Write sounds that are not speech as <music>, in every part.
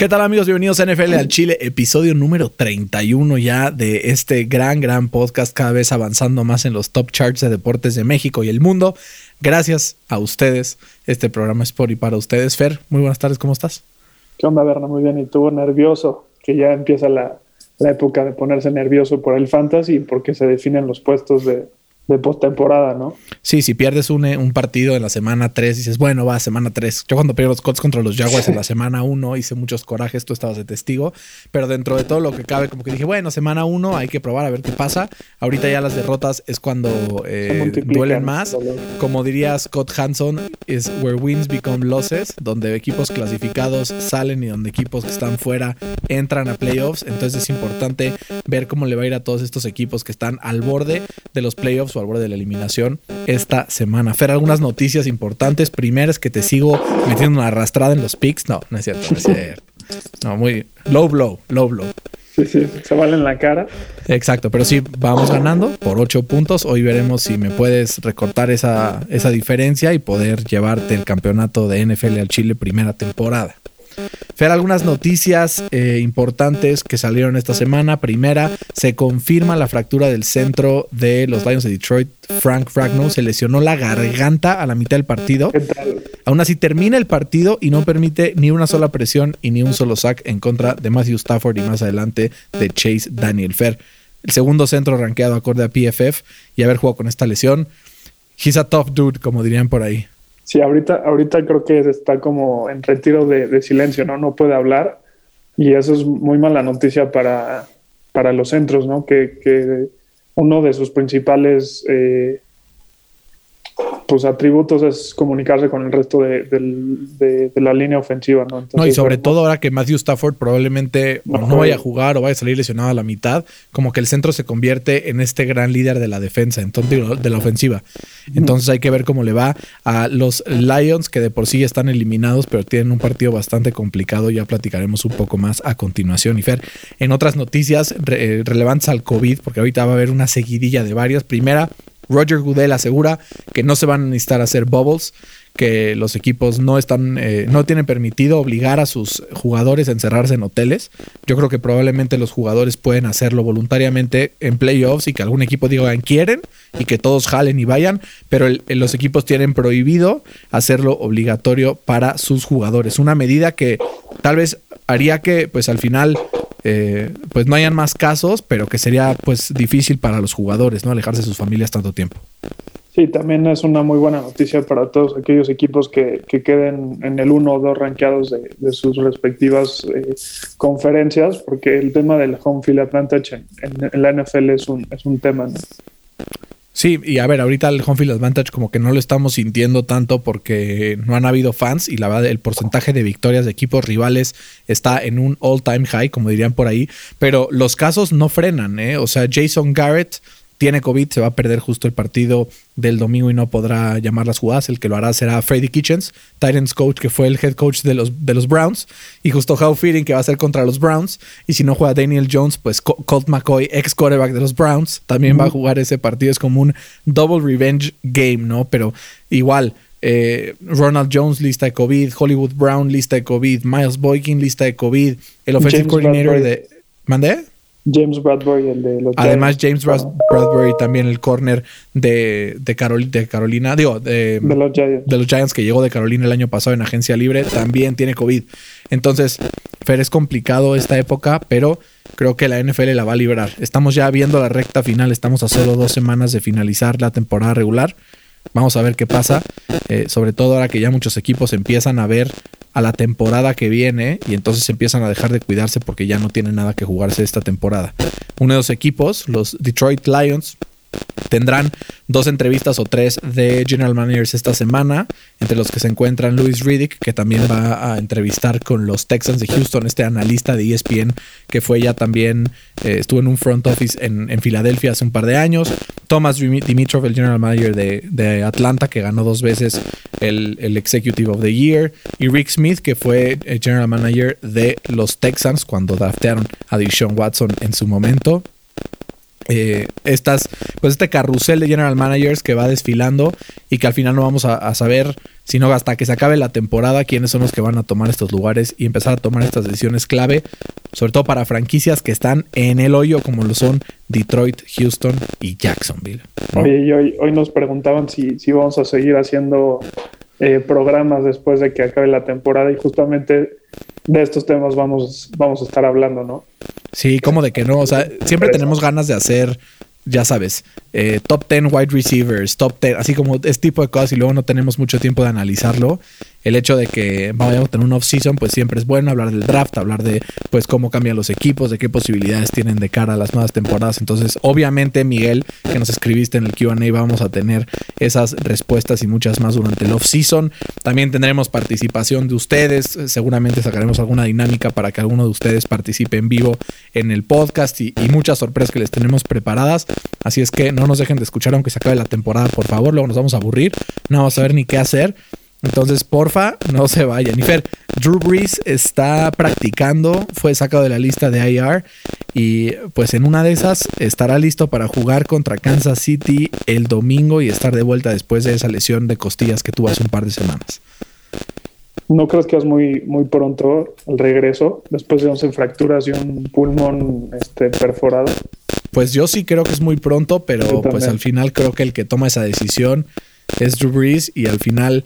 ¿Qué tal amigos? Bienvenidos a NFL al Chile, episodio número 31 ya de este gran, gran podcast, cada vez avanzando más en los top charts de deportes de México y el mundo. Gracias a ustedes, este programa es por y para ustedes. Fer, muy buenas tardes, ¿cómo estás? ¿Qué onda, Berna? Muy bien, y tú nervioso, que ya empieza la, la época de ponerse nervioso por el fantasy porque se definen los puestos de, de postemporada, ¿no? Sí, si pierdes un, eh, un, partido en la semana 3, dices, bueno, va, semana 3. Yo cuando perdí los Colts contra los Jaguars en la <laughs> semana 1 hice muchos corajes, tú estabas de testigo, pero dentro de todo lo que cabe, como que dije, bueno, semana 1 hay que probar a ver qué pasa. Ahorita ya las derrotas es cuando eh, duelen más. Como diría Scott Hanson, es where wins become losses, donde equipos clasificados salen y donde equipos que están fuera entran a playoffs. Entonces es importante ver cómo le va a ir a todos estos equipos que están al borde de los playoffs al borde de la eliminación esta semana. Fer, algunas noticias importantes. Primero es que te sigo metiendo una arrastrada en los picks. No, no es cierto, no es cierto. No, muy low blow, low blow. Sí, sí, se vale en la cara. Exacto, pero sí, vamos ganando por ocho puntos. Hoy veremos si me puedes recortar esa, esa diferencia y poder llevarte el campeonato de NFL al Chile primera temporada. Fer, algunas noticias eh, importantes que salieron esta semana. Primera, se confirma la fractura del centro de los Lions de Detroit. Frank Fragno se lesionó la garganta a la mitad del partido. Aún así, termina el partido y no permite ni una sola presión y ni un solo sack en contra de Matthew Stafford y más adelante de Chase Daniel Fer. El segundo centro rankeado acorde a PFF y haber jugado con esta lesión. He's a tough dude, como dirían por ahí. Sí, ahorita, ahorita creo que está como en retiro de, silencio, ¿no? No puede hablar. Y eso es muy mala noticia para, para los centros, ¿no? Que, que uno de sus principales eh, pues atributos es comunicarse con el resto de, la línea ofensiva, ¿no? no, y sobre todo ahora que Matthew Stafford probablemente no, vaya a jugar o vaya a salir lesionado a la mitad, como que el centro se convierte en este gran líder de la defensa, entonces, de la ofensiva. Entonces hay que ver cómo le va a los Lions, que de por sí están eliminados, pero tienen un partido bastante complicado. Ya platicaremos un poco más a continuación. Y Fer, en otras noticias eh, relevantes al COVID, porque ahorita va a haber una seguidilla de varias. Primera, Roger Goodell asegura que no se van a necesitar hacer bubbles, que los equipos no están, eh, no tienen permitido obligar a sus jugadores a encerrarse en hoteles. Yo creo que probablemente los jugadores pueden hacerlo voluntariamente en playoffs y que algún equipo diga quieren y que todos jalen y vayan, pero los equipos tienen prohibido hacerlo obligatorio para sus jugadores. Una medida que tal vez haría que, pues al final, eh, pues no hayan más casos, pero que sería pues difícil para los jugadores, ¿no? Alejarse de sus familias tanto tiempo. Sí, también es una muy buena noticia para todos aquellos equipos que, queden en el uno o dos rankeados de, sus respectivas eh, conferencias, porque el tema del home field advantage en, en, la NFL es un, es un tema. ¿no? Sí, y a ver, ahorita el home field advantage como que no lo estamos sintiendo tanto porque no han habido fans y la verdad el porcentaje de victorias de equipos rivales está en un all time high, como dirían por ahí, pero los casos no frenan, ¿eh? O sea, Jason Garrett tiene COVID, se va a perder justo el partido del domingo y no podrá llamar las jugadas. El que lo hará será Freddy Kitchens, Titans coach, que fue el head coach de los, de los Browns, y justo How Feeding, que va a ser contra los Browns. Y si no juega Daniel Jones, pues Colt McCoy, ex quarterback de los Browns, también va a jugar ese partido. Es como un double revenge game, ¿no? Pero igual. Eh, Ronald Jones, lista de COVID, Hollywood Brown, lista de COVID, Miles Boykin, lista de COVID, el offensive coordinator de. ¿Mandé? James Bradbury, el de los Además, James Bradbury también el corner de, de, de Carolina, digo, de, los Giants. de los Giants que llegó de Carolina el año pasado en agencia libre, también tiene COVID. Entonces, Fer, es complicado esta época, pero creo que la NFL la va a librar. Estamos ya viendo la recta final, estamos a solo dos semanas de finalizar la temporada regular. Vamos a ver qué pasa, eh, sobre todo ahora que ya muchos equipos empiezan a ver a la temporada que viene y entonces empiezan a dejar de cuidarse porque ya no tienen nada que jugarse esta temporada. Uno de los equipos, los Detroit Lions, Tendrán dos entrevistas o tres de General Managers esta semana, entre los que se encuentran Louis Riddick, que también va a entrevistar con los Texans de Houston, este analista de ESPN, que fue ya también, eh, estuvo en un front office en, Filadelfia hace un par de años. Thomas Dimitrov, el General Manager de, Atlanta, que ganó dos veces el, el, Executive of the Year. Y Rick Smith, que fue el General Manager de los Texans cuando draftearon a Deshaun Watson en su momento. Eh, estas, pues este carrusel de general managers que va desfilando y que al final no vamos a, saber, sino hasta que se acabe la temporada, quiénes son los que van a tomar estos lugares y empezar a tomar estas decisiones clave, sobre todo para franquicias que están en el hoyo, como lo son Detroit, Houston y Jacksonville. Y hoy, hoy nos preguntaban si, si vamos a seguir haciendo eh, programas después de que acabe la temporada y justamente de estos temas vamos, vamos a estar hablando, ¿no? Sí, como de que no. O sea, siempre tenemos ganas de hacer, ya sabes, eh, top 10 wide receivers, top 10, así como este tipo de cosas y luego no tenemos mucho tiempo de analizarlo el hecho de que vayamos a tener un off-season, pues siempre es bueno hablar del draft, hablar de pues cómo cambian los equipos, de qué posibilidades tienen de cara a las nuevas temporadas. Entonces, obviamente, Miguel, que nos escribiste en el QA, vamos a tener esas respuestas y muchas más durante el off-season. También tendremos participación de ustedes. Seguramente sacaremos alguna dinámica para que alguno de ustedes participe en vivo en el podcast y, y muchas sorpresas que les tenemos preparadas. Así es que no nos dejen de escuchar aunque se acabe la temporada, por favor. Luego nos vamos a aburrir. No vamos a saber ni qué hacer. Entonces, porfa, no se vayan. Y Fer, Drew Brees está practicando, fue sacado de la lista de IR y pues en una de esas estará listo para jugar contra Kansas City el domingo y estar de vuelta después de esa lesión de costillas que tuvo hace un par de semanas. ¿No crees que es muy, muy pronto el regreso después de 11 fracturas y un pulmón este, perforado? Pues yo sí creo que es muy pronto, pero pues al final creo que el que toma esa decisión es Drew Brees y al final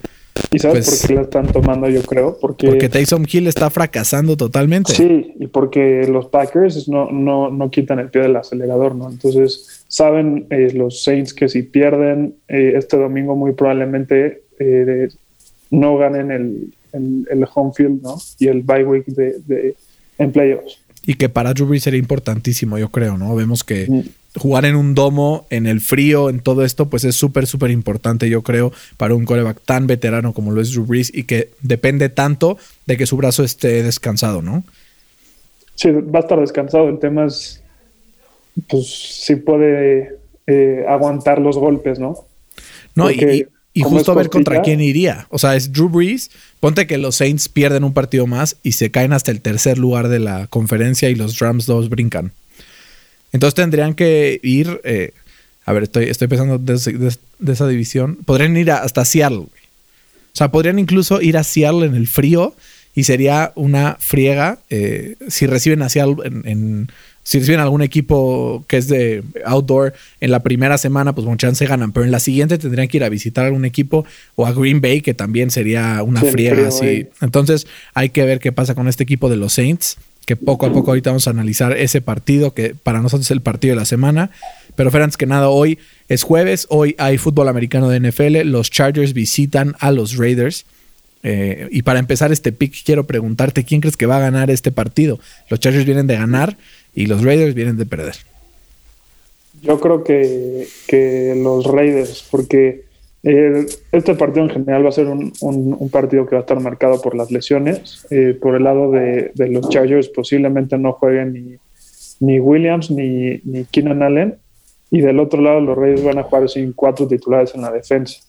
¿Y sabes por pues, qué la están tomando, yo creo? Porque, porque Tyson Hill está fracasando totalmente. Sí, y porque los Packers no, no, no quitan el pie del acelerador, ¿no? Entonces, saben eh, los Saints que si pierden eh, este domingo, muy probablemente eh, no ganen el, el, home field, ¿no? Y el bye week de, de, en playoffs. Y que para Drew Brees sería importantísimo, yo creo, ¿no? Vemos que. Mm jugar en un domo, en el frío, en todo esto, pues es súper, súper importante, yo creo, para un coreback tan veterano como lo es Drew Brees y que depende tanto de que su brazo esté descansado, ¿no? Sí, va a estar descansado. El tema es, pues, si puede eh, aguantar los golpes, ¿no? No, y, justo a ver contra quién iría. O sea, es Drew Brees. Ponte que los Saints pierden un partido más y se caen hasta el tercer lugar de la conferencia y los Rams dos brincan. Entonces tendrían que ir, eh, a ver, estoy, estoy pensando de, esa división, podrían ir hasta Seattle. O sea, podrían incluso ir a Seattle en el frío y sería una friega eh, si reciben a Seattle en, si reciben algún equipo que es de outdoor en la primera semana, pues muchas chance ganan, pero en la siguiente tendrían que ir a visitar algún equipo o a Green Bay, que también sería una friega así. Entonces hay que ver qué pasa con este equipo de los Saints que poco a poco ahorita vamos a analizar ese partido que para nosotros es el partido de la semana. Pero Fer, antes que nada, hoy es jueves, hoy hay fútbol americano de NFL, los Chargers visitan a los Raiders. Eh, y para empezar este pick, quiero preguntarte, ¿quién crees que va a ganar este partido? Los Chargers vienen de ganar y los Raiders vienen de perder. Yo creo que, que los Raiders, porque eh, este partido en general va a ser un, partido que va a estar marcado por las lesiones. Eh, por el lado de, los Chargers posiblemente no jueguen ni, ni Williams ni, ni Keenan Allen. Y del otro lado los Reyes van a jugar sin cuatro titulares en la defensa.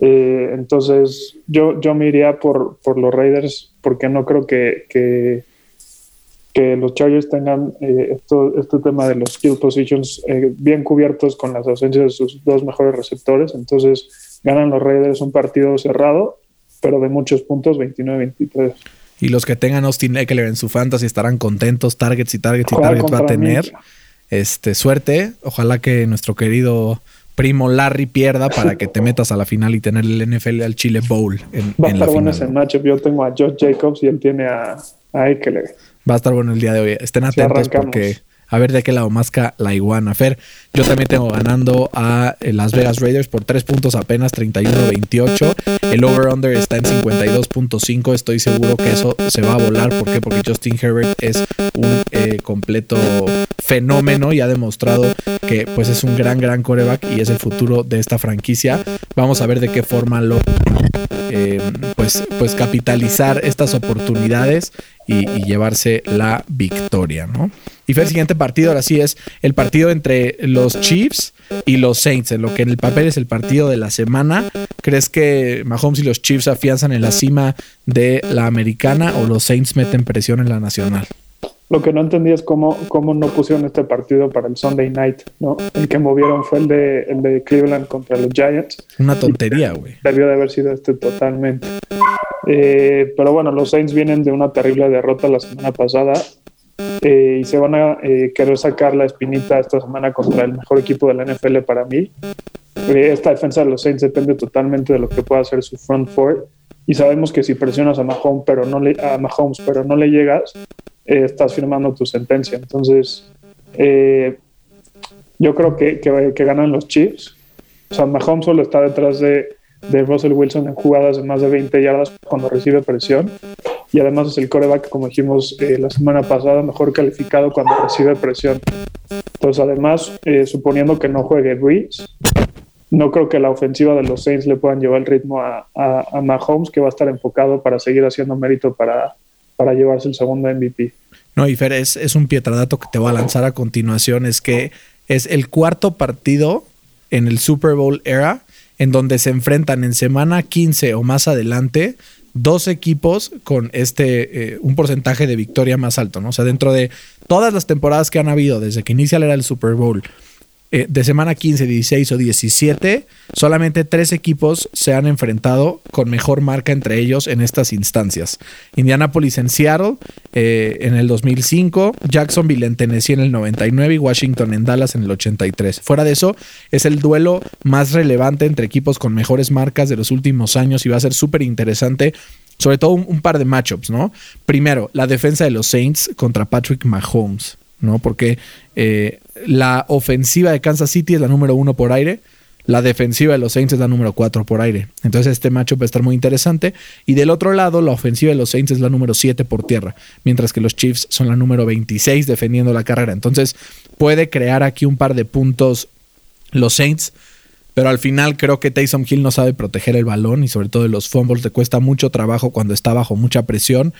Eh, entonces yo, yo me iría por, por los Raiders porque no creo que, los Chargers tengan esto, este tema de los skill positions bien cubiertos con las ausencias de sus dos mejores receptores. Entonces ganan los Raiders un partido cerrado, pero de muchos puntos, 29-23. Y los que tengan Austin Eckler en su fantasy estarán contentos. Targets y targets y targets va a tener. Este, suerte. Ojalá que nuestro querido primo Larry pierda para que te metas a la final y tener el NFL al Chile Bowl en, Va a estar bueno ese matchup. Yo tengo a Josh Jacobs y él tiene a, a Eckler. Va a estar bueno el día de hoy. Estén atentos porque a ver de qué lado masca la iguana. Fer, yo también tengo ganando a eh, Las Vegas Raiders por 3 puntos apenas, 31-28. El over-under está en 52.5. Estoy seguro que eso se va a volar. ¿Por qué? Porque Justin Herbert es un eh, completo fenómeno y ha demostrado que pues es un gran, gran coreback y es el futuro de esta franquicia. Vamos a ver de qué forma lo eh, pues, pues capitalizar estas oportunidades y, llevarse la victoria, ¿no? Y fue el siguiente partido, ahora sí es el partido entre los Chiefs y los Saints, en lo que en el papel es el partido de la semana. ¿Crees que Mahomes y los Chiefs afianzan en la cima de la americana o los Saints meten presión en la nacional? Lo que no entendí es cómo, cómo no pusieron este partido para el Sunday night, ¿no? El que movieron fue el de, el de Cleveland contra los Giants. Una tontería, güey. Debió de haber sido este totalmente. Eh, pero bueno, los Saints vienen de una terrible derrota la semana pasada eh, y se van a eh, querer sacar la espinita esta semana contra el mejor equipo de la NFL para mí. Esta defensa de los Saints depende totalmente de lo que pueda hacer su front four y sabemos que si presionas a Mahomes pero no le, a Mahomes, pero no le llegas, eh, estás firmando tu sentencia. Entonces, eh, yo creo que, que, ganan los Chiefs. O sea, Mahomes solo está detrás de, de, Russell Wilson en jugadas de más de 20 yardas cuando recibe presión. Y además es el coreback, como dijimos eh, la semana pasada, mejor calificado cuando recibe presión. Entonces, además, suponiendo que no juegue Breeze, no creo que la ofensiva de los Saints le puedan llevar el ritmo a, a, Mahomes, que va a estar enfocado para seguir haciendo mérito para, para llevarse el segundo MVP. No, y Fer, es, es un pietradato que te voy a lanzar a continuación, es que es el cuarto partido en el Super Bowl era en donde se enfrentan en semana 15 o más adelante dos equipos con este eh, un porcentaje de victoria más alto, ¿no? O sea, dentro de todas las temporadas que han habido desde que inicia era el Super Bowl, eh, de semana 15, 16 o 17, solamente tres equipos se han enfrentado con mejor marca entre ellos en estas instancias. Indianapolis en Seattle eh, en el 2005, Jacksonville en Tennessee en el 99 y Washington en Dallas en el 83. Fuera de eso, es el duelo más relevante entre equipos con mejores marcas de los últimos años y va a ser súper interesante sobre todo un, un, par de matchups, ¿no? Primero, la defensa de los Saints contra Patrick Mahomes. ¿No? Porque eh, la ofensiva de Kansas City es la número uno por aire, la defensiva de los Saints es la número cuatro por aire. Entonces este macho va a estar muy interesante. Y del otro lado, la ofensiva de los Saints es la número siete por tierra, mientras que los Chiefs son la número 26 defendiendo la carrera. Entonces puede crear aquí un par de puntos los Saints. Pero al final creo que Taysom Hill no sabe proteger el balón y sobre todo los fumbles le cuesta mucho trabajo cuando está bajo mucha presión.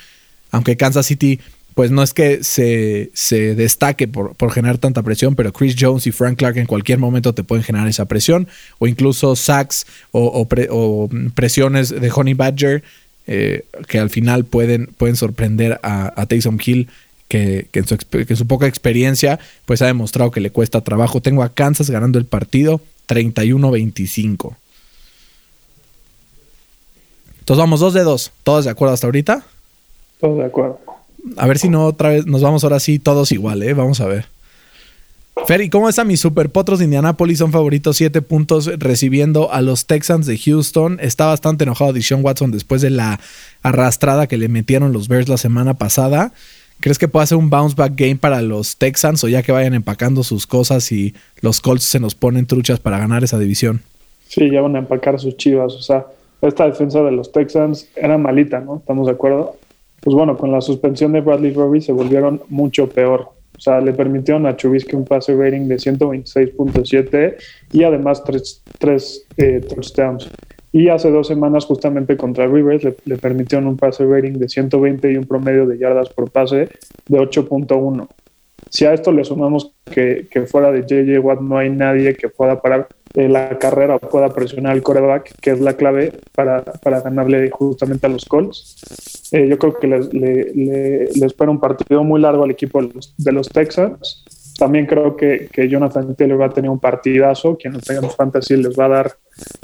Aunque Kansas City pues no es que se, destaque por, generar tanta presión, pero Chris Jones y Frank Clark en cualquier momento te pueden generar esa presión, o incluso sacks o, presiones de Honey Badger eh, que al final pueden, pueden sorprender a, a Taysom Hill. Que, en su, que, su, poca experiencia pues ha demostrado que le cuesta trabajo. Tengo a Kansas ganando el partido 31-25. Entonces vamos dos de dos. ¿Todos de acuerdo hasta ahorita? Todos de acuerdo. A ver si no otra vez nos vamos ahora sí todos igual, ¿eh? Vamos a ver. Fer, ¿y cómo está mi super potros de Indianapolis? Son favoritos, siete puntos recibiendo a los Texans de Houston. Está bastante enojado Deshaun Watson después de la arrastrada que le metieron los Bears la semana pasada. ¿Crees que puede ser un bounce back game para los Texans o ya que vayan empacando sus cosas y los Colts se nos ponen truchas para ganar esa división? Sí, ya van a empacar sus chivas. O sea, esta defensa de los Texans era malita, ¿no? ¿Estamos de acuerdo? Pues bueno, con la suspensión de Bradley Roby se volvieron mucho peor. O sea, le permitieron a Chubisky un pase rating de 126.7 y además tres, tres eh, touchdowns. Y hace dos semanas, justamente contra Rivers, le, le, permitieron un pase rating de 120 y un promedio de yardas por pase de 8.1. Si a esto le sumamos que, fuera de JJ Watt no hay nadie que pueda parar eh, la carrera o pueda presionar al coreback, que es la clave para, ganarle justamente a los Colts, eh, yo creo que le, espera un partido muy largo al equipo de los, Texans. También creo que, Jonathan Taylor va a tener un partidazo. Quien no tenga fantasy les va a dar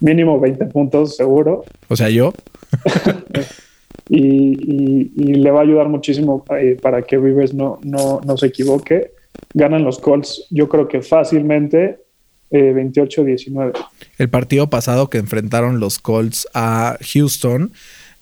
mínimo 20 puntos, seguro. O sea, yo. <laughs> y, le va a ayudar muchísimo eh, para que Rivers no, no, no, se equivoque. Ganan los Colts, yo creo que fácilmente 28-19. Eh, El partido pasado que enfrentaron los Colts a Houston,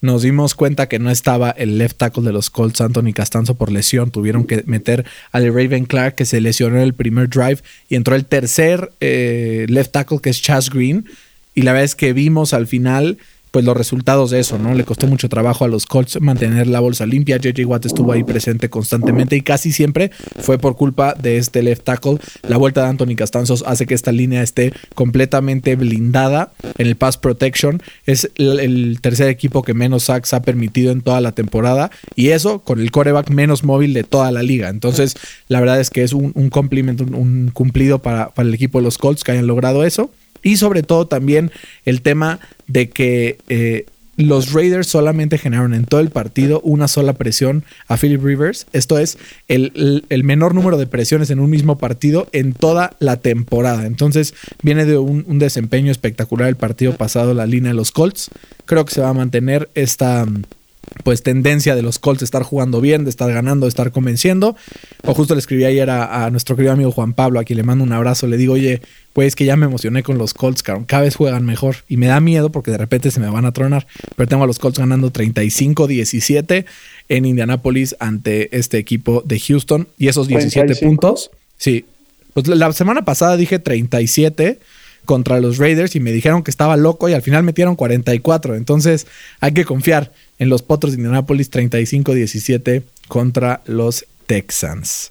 nos dimos cuenta que no estaba el left tackle de los Colts, Anthony Castanzo, por lesión. Tuvieron que meter al Raven Clark, que se lesionó en el primer drive, y entró el tercer eh, left tackle, que es Chas Green. Y la verdad es que vimos al final pues los resultados de eso, ¿no? Le costó mucho trabajo a los Colts mantener la bolsa limpia. JJ Watt estuvo ahí presente constantemente y casi siempre fue por culpa de este left tackle. La vuelta de Anthony Castanzos hace que esta línea esté completamente blindada en el pass protection. Es el, tercer equipo que menos sacks ha permitido en toda la temporada y eso con el coreback menos móvil de toda la liga. Entonces, la verdad es que es un, un complemento, un, cumplido para, para el equipo de los Colts que hayan logrado eso. Y sobre todo también el tema de que eh, los Raiders solamente generaron en todo el partido una sola presión a Philip Rivers. Esto es el, menor número de presiones en un mismo partido en toda la temporada. Entonces viene de un, un, desempeño espectacular el partido pasado, la línea de los Colts. Creo que se va a mantener esta pues tendencia de los Colts de estar jugando bien, de estar ganando, de estar convenciendo. O justo le escribí ayer a, nuestro querido amigo Juan Pablo, a quien le mando un abrazo, le digo, oye, pues que ya me emocioné con los Colts, cada vez juegan mejor. Y me da miedo porque de repente se me van a tronar. Pero tengo a los Colts ganando 35-17 en Indianapolis ante este equipo de Houston. Y esos 17 puntos, sí. Pues la semana pasada dije 37 contra los Raiders y me dijeron que estaba loco y al final metieron 44. Entonces hay que confiar en los Potros de Indianapolis 35-17 contra los Texans.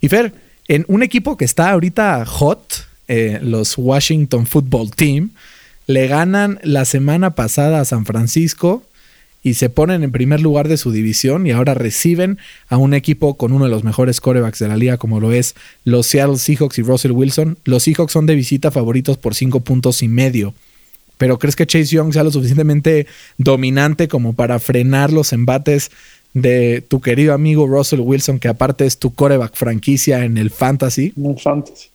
Y Fer, en un equipo que está ahorita hot, eh, los Washington Football Team, le ganan la semana pasada a San Francisco y se ponen en primer lugar de su división y ahora reciben a un equipo con uno de los mejores corebacks de la liga como lo es los Seattle Seahawks y Russell Wilson. Los Seahawks son de visita favoritos por cinco puntos y medio. Pero ¿crees que Chase Young sea lo suficientemente dominante como para frenar los embates de tu querido amigo Russell Wilson, que aparte es tu coreback franquicia en el fantasy? En el fantasy.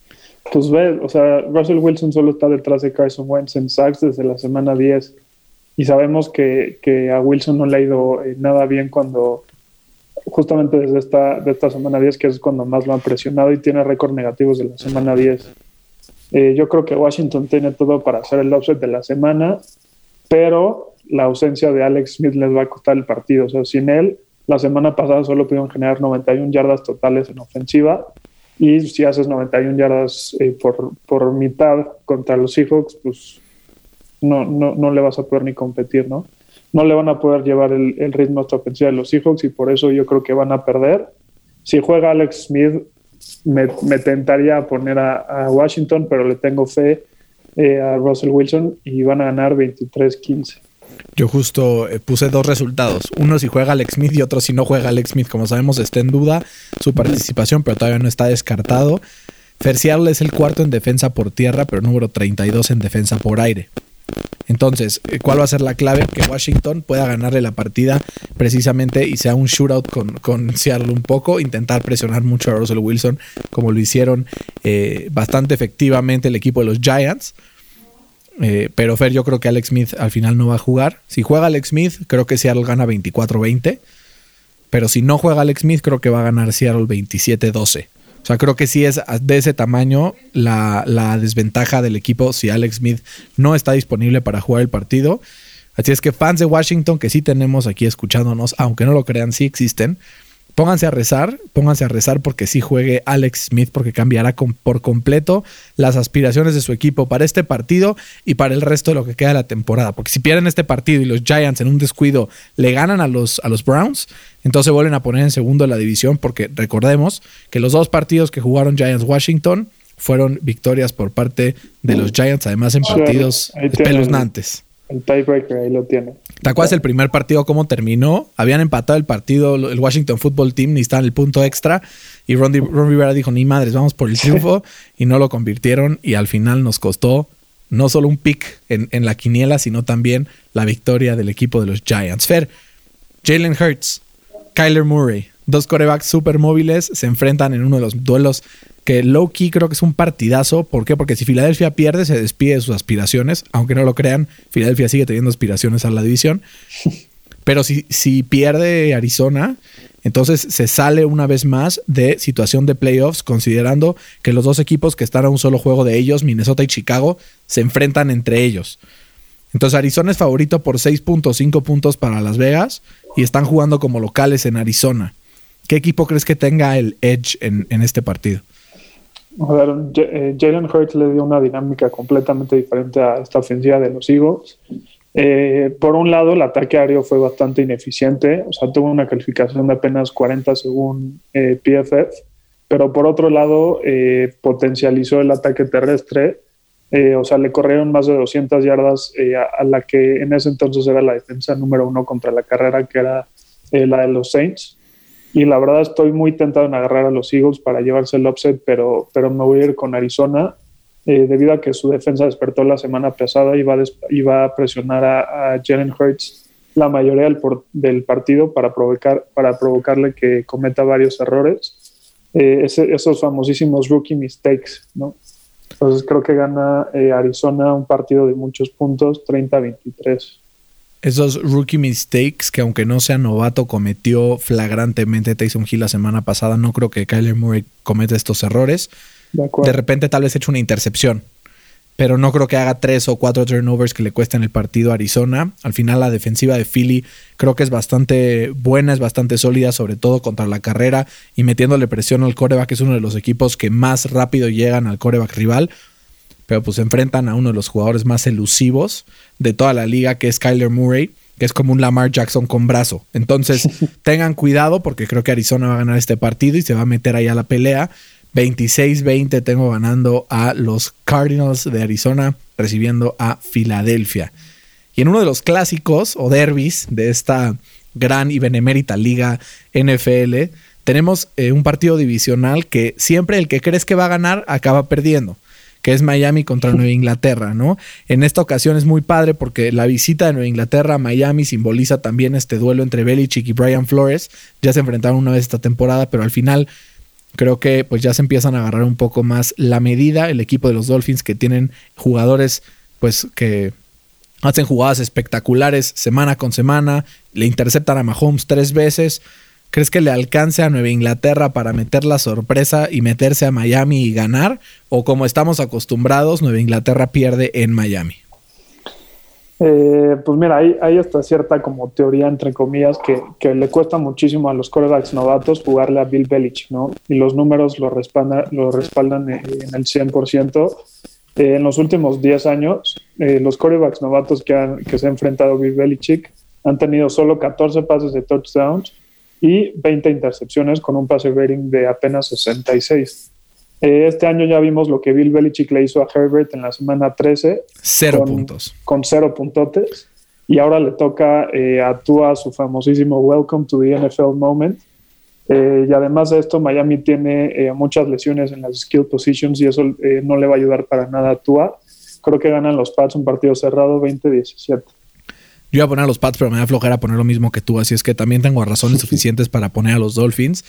Pues ve, o sea, Russell Wilson solo está detrás de Carson Wentz en sacks desde la semana 10 y sabemos que, a Wilson no le ha ido eh, nada bien cuando, justamente desde esta, de esta semana 10, que es cuando más lo han presionado y tiene récord negativos de la semana 10. Eh, yo creo que Washington tiene todo para hacer el offset de la semana, pero la ausencia de Alex Smith les va a costar el partido. O sea, sin él, la semana pasada solo pudieron generar 91 yardas totales en ofensiva. Y si haces 91 yardas eh, por, por mitad contra los Seahawks, pues no, no, no le vas a poder ni competir, ¿no? No le van a poder llevar el, ritmo esta ofensiva de los Seahawks y por eso yo creo que van a perder. Si juega Alex Smith, me, tentaría poner a, Washington, pero le tengo fe eh, a Russell Wilson y van a ganar 23-15. Yo justo eh, puse dos resultados. Uno si juega Alex Smith y otro si no juega Alex Smith. Como sabemos está en duda su participación, pero todavía no está descartado. Fercial es el cuarto en defensa por tierra, pero número 32 en defensa por aire. Entonces, eh, ¿cuál va a ser la clave? Que Washington pueda ganarle la partida precisamente y sea un shootout con, con Seattle un poco, intentar presionar mucho a Russell Wilson, como lo hicieron eh, bastante efectivamente el equipo de los Giants. Eh, pero Fer, yo creo que Alex Smith al final no va a jugar. Si juega Alex Smith, creo que Seattle gana 24-20. Pero si no juega Alex Smith, creo que va a ganar Seattle 27-12. O sea, creo que sí es de ese tamaño la, desventaja del equipo si Alex Smith no está disponible para jugar el partido. Así es que fans de Washington que sí tenemos aquí escuchándonos, aunque no lo crean, sí existen, pónganse a rezar, pónganse a rezar porque sí juegue Alex Smith, porque cambiará por completo las aspiraciones de su equipo para este partido y para el resto de lo que queda de la temporada. Porque si pierden este partido y los Giants en un descuido le ganan a los, a los Browns, entonces vuelven a poner en segundo de la división, porque recordemos que los dos partidos que jugaron Giants Washington fueron victorias por parte de los Giants, además en partidos espeluznantes. El tiebreaker ahí lo tiene. ¿Te acuerdas el primer partido cómo terminó? Habían empatado el partido, el Washington Football Team, en el punto extra. Y Ron, Rivera dijo, ni madres, vamos por el triunfo. y no lo convirtieron. Y al final nos costó no solo un pick en, en, la quiniela, sino también la victoria del equipo de los Giants. Fer, Jalen Hurts, Kyler Murray, dos corebacks super móviles, se enfrentan en uno de los duelos que low key creo que es un partidazo. ¿Por qué? Porque si Filadelfia pierde, se despide de sus aspiraciones. Aunque no lo crean, Filadelfia sigue teniendo aspiraciones a la división. <laughs> Pero si, si pierde Arizona, entonces se sale una vez más de situación de playoffs, considerando que los dos equipos que están a un solo juego de ellos, Minnesota y Chicago, se enfrentan entre ellos. Entonces Arizona es favorito por 6.5 puntos para Las Vegas y están jugando como locales en Arizona. ¿Qué equipo crees que tenga el edge en, en este partido? Eh, Jalen Hurts le dio una dinámica completamente diferente a esta ofensiva de los Eagles. Eh, por un lado, el ataque aéreo fue bastante ineficiente, o sea, tuvo una calificación de apenas 40 según eh, PFF, pero por otro lado, potencializó el ataque terrestre, o sea, le corrieron más de 200 yardas a, la que en ese entonces era la defensa número uno contra la carrera, que era la de los Saints. Y la verdad estoy muy tentado en agarrar a los Eagles para llevarse el upset, pero, pero me voy a ir con Arizona. eh, debido a que su defensa despertó la semana pasada y va, iba a presionar a, a Jalen Hurts la mayoría del, del, partido para, provocar, para provocarle que cometa varios errores. Eh, esos famosísimos rookie mistakes, ¿no? Entonces creo que gana eh, Arizona un partido de muchos puntos, 30-23. Esos rookie mistakes que aunque no sea novato cometió flagrantemente Tyson Hill la semana pasada, no creo que Kyler Murray cometa estos errores. De, de repente tal vez hecho una intercepción, pero no creo que haga tres o cuatro turnovers que le cuesten el partido a Arizona. Al final la defensiva de Philly creo que es bastante buena, es bastante sólida, sobre todo contra la carrera y metiéndole presión al coreback, que es uno de los equipos que más rápido llegan al coreback rival. Pero pues se enfrentan a uno de los jugadores más elusivos de toda la liga, que es Kyler Murray, que es como un Lamar Jackson con brazo. Entonces <laughs> tengan cuidado porque creo que Arizona va a ganar este partido y se va a meter ahí a la pelea. 26-20 tengo ganando a los Cardinals de Arizona recibiendo a Filadelfia. Y en uno de los clásicos o derbis de esta gran y benemérita liga NFL, tenemos eh, un partido divisional que siempre el que crees que va a ganar acaba perdiendo, que es Miami contra Nueva Inglaterra, ¿no? En esta ocasión es muy padre porque la visita de Nueva Inglaterra a Miami simboliza también este duelo entre Belichick y Brian Flores. Ya se enfrentaron una vez esta temporada, pero al final creo que pues ya se empiezan a agarrar un poco más la medida el equipo de los Dolphins que tienen jugadores pues que hacen jugadas espectaculares semana con semana, le interceptan a Mahomes tres veces. ¿Crees que le alcance a Nueva Inglaterra para meter la sorpresa y meterse a Miami y ganar? ¿O como estamos acostumbrados, Nueva Inglaterra pierde en Miami? Eh, pues mira, hay, hay hasta cierta como teoría, entre comillas, que, le cuesta muchísimo a los corebacks novatos jugarle a Bill Belichick, ¿no? Y los números lo, respaldan, lo respaldan en el 100%. Eh, en los últimos 10 años, eh, los corebacks novatos que, han, que se ha enfrentado Bill Belichick han tenido solo 14 pases de touchdowns y 20 intercepciones con un pase rating de apenas 66. Eh, este año ya vimos lo que Bill Belichick le hizo a Herbert en la semana 13. Cero puntos. Con cero puntotes. Y ahora le toca eh, a Tua su famosísimo Welcome to the NFL Moment. Eh, y además de esto, Miami tiene muchas lesiones en las skill positions y eso no le va a ayudar para nada a Tua. Creo que ganan los Pats un partido cerrado 20-17. Yo iba a poner a los Pats, pero me da flojera poner lo mismo que tú, así es que también tengo razones <laughs> suficientes para poner a los Dolphins.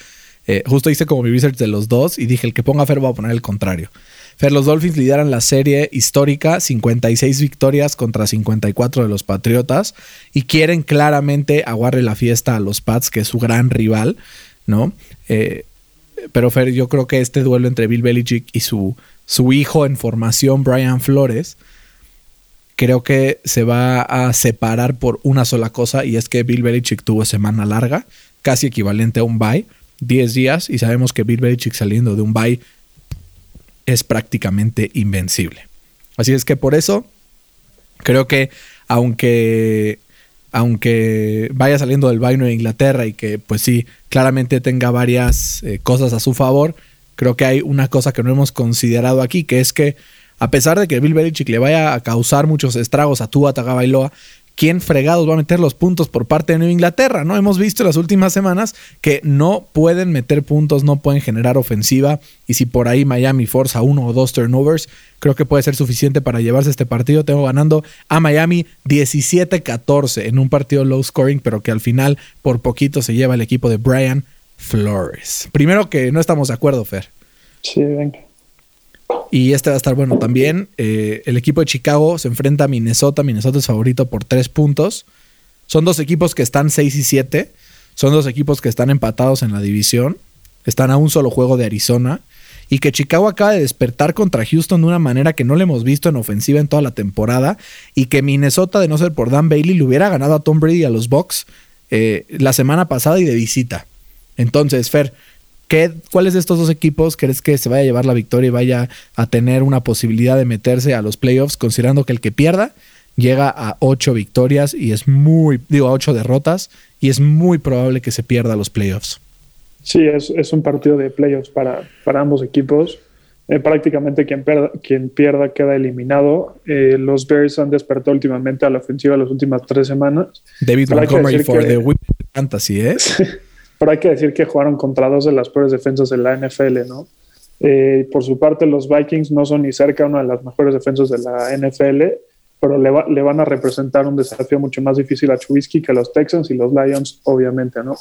Eh, justo hice como mi research de los dos y dije, el que ponga Fer va a poner el contrario. Fer, los Dolphins lideran la serie histórica, 56 victorias contra 54 de los Patriotas y quieren claramente aguarle la fiesta a los Pats, que es su gran rival, ¿no? Eh, pero Fer, yo creo que este duelo entre Bill Belichick y su, su hijo en formación, Brian Flores, creo que se va a separar por una sola cosa y es que Bill Belichick tuvo semana larga, casi equivalente a un bye 10 días y sabemos que Bill Belichick saliendo de un bye es prácticamente invencible. Así es que por eso creo que aunque aunque vaya saliendo del bye de Inglaterra y que pues sí, claramente tenga varias eh, cosas a su favor, creo que hay una cosa que no hemos considerado aquí, que es que a pesar de que Bill Belichick le vaya a causar muchos estragos a Tua Tagovailoa, quién fregados va a meter los puntos por parte de Nueva Inglaterra, ¿no? Hemos visto en las últimas semanas que no pueden meter puntos, no pueden generar ofensiva y si por ahí Miami forza uno o dos turnovers, creo que puede ser suficiente para llevarse este partido. Tengo ganando a Miami 17-14 en un partido low scoring, pero que al final por poquito se lleva el equipo de Brian Flores. Primero que no estamos de acuerdo, Fer. Sí, venga. Y este va a estar bueno también. Eh, el equipo de Chicago se enfrenta a Minnesota. Minnesota es favorito por tres puntos. Son dos equipos que están 6 y 7. Son dos equipos que están empatados en la división. Están a un solo juego de Arizona. Y que Chicago acaba de despertar contra Houston de una manera que no le hemos visto en ofensiva en toda la temporada. Y que Minnesota, de no ser por Dan Bailey, le hubiera ganado a Tom Brady a los Bucks eh, la semana pasada y de visita. Entonces, Fer, ¿Qué, ¿Cuáles de estos dos equipos crees que se vaya a llevar la victoria y vaya a tener una posibilidad de meterse a los playoffs, considerando que el que pierda llega a ocho victorias y es muy, digo, a ocho derrotas y es muy probable que se pierda los playoffs? Sí, es, es un partido de playoffs para, para ambos equipos. Eh, prácticamente quien, pierda, quien pierda queda eliminado. Eh, los Bears han despertado últimamente a la ofensiva las últimas tres semanas. David Montgomery for the Fantasy, ¿eh? <laughs> Pero hay que decir que jugaron contra dos de las peores defensas de la NFL, ¿no? Eh, por su parte, los Vikings no son ni cerca una de las mejores defensas de la NFL, pero le, le, van a representar un desafío mucho más difícil a Trubisky que los Texans y los Lions, obviamente, ¿no?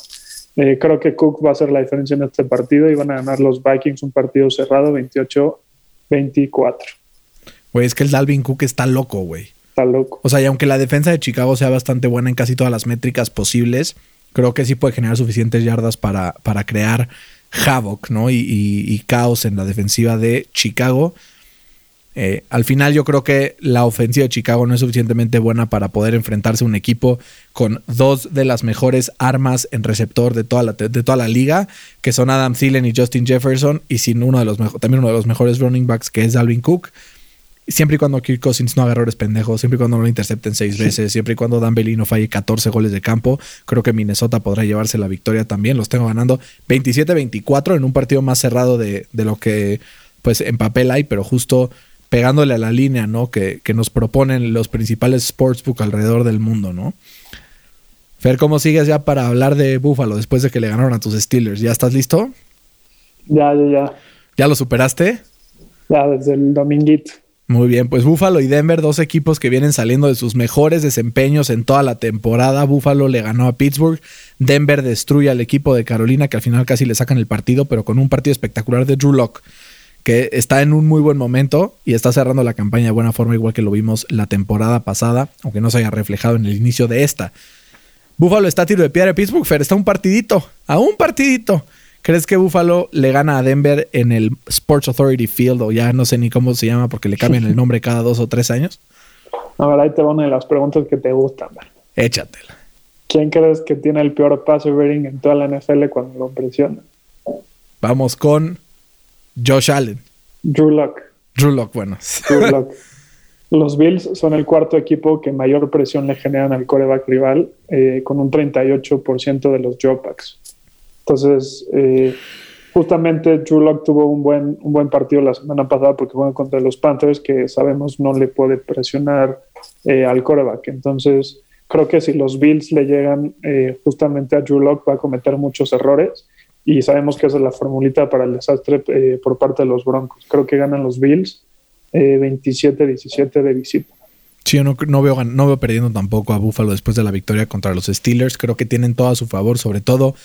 Eh, creo que Cook va a hacer la diferencia en este partido y van a ganar los Vikings un partido cerrado 28-24. Güey, es que el Dalvin Cook está loco, güey. Está loco. O sea, y aunque la defensa de Chicago sea bastante buena en casi todas las métricas posibles, creo que sí puede generar suficientes yardas para, para crear havoc, ¿no? Y, caos en la defensiva de Chicago. Eh, al final yo creo que la ofensiva de Chicago no es suficientemente buena para poder enfrentarse a un equipo con dos de las mejores armas en receptor de toda la, de toda la liga, que son Adam Thielen y Justin Jefferson, y sin uno de los también uno de los mejores running backs que es Dalvin Cook siempre y cuando Kirk Cousins no haga errores pendejos, siempre y cuando no lo intercepten seis veces, siempre y cuando Dan Bailey no falle 14 goles de campo, creo que Minnesota podrá llevarse la victoria también. Los tengo ganando 27-24 en un partido más cerrado de, lo que pues en papel hay, pero justo pegándole a la línea, ¿no? Que, que nos proponen los principales sportsbook alrededor del mundo, ¿no? Fer, ¿cómo sigues ya para hablar de Buffalo después de que le ganaron a tus Steelers? ¿Ya estás listo? Ya, ya, ya. ¿Ya lo superaste? Ya, desde el dominguito. Muy bien, pues Buffalo y Denver, dos equipos que vienen saliendo de sus mejores desempeños en toda la temporada. Buffalo le ganó a Pittsburgh, Denver destruye al equipo de Carolina, que al final casi le sacan el partido, pero con un partido espectacular de Drew Locke, que está en un muy buen momento y está cerrando la campaña de buena forma, igual que lo vimos la temporada pasada, aunque no se haya reflejado en el inicio de esta. Buffalo está a tiro de piedra de Pittsburgh, Fer, está un partidito, a un partidito. ¿Crees que Buffalo le gana a Denver en el Sports Authority Field o ya no sé ni cómo se llama porque le cambian el <laughs> nombre cada dos o tres años? A ver, ahí te va una de las preguntas que te gustan. Échatela. ¿Quién crees que tiene el peor passer rating en toda la NFL cuando lo presiona? Vamos con Josh Allen. Drew Lock. Drew Lock, bueno. Drew <laughs> Lock. Los Bills son el cuarto equipo que mayor presión le generan al coreback rival, eh, con un 38% de los dropbacks. Entonces, eh, justamente Drew Lock tuvo un buen, un buen partido la semana pasada porque fue contra los Panthers, que sabemos no le puede presionar eh, al coreback. Entonces, creo que si los Bills le llegan eh, justamente a Drew Lock, va a cometer muchos errores. Y sabemos que esa es la formulita para el desastre por parte de los Broncos. Creo que ganan los Bills 27-17 de visita. Sí, yo no, no, veo, no veo perdiendo tampoco a Buffalo después de la victoria contra los Steelers. Creo que tienen todo a su favor, sobre todo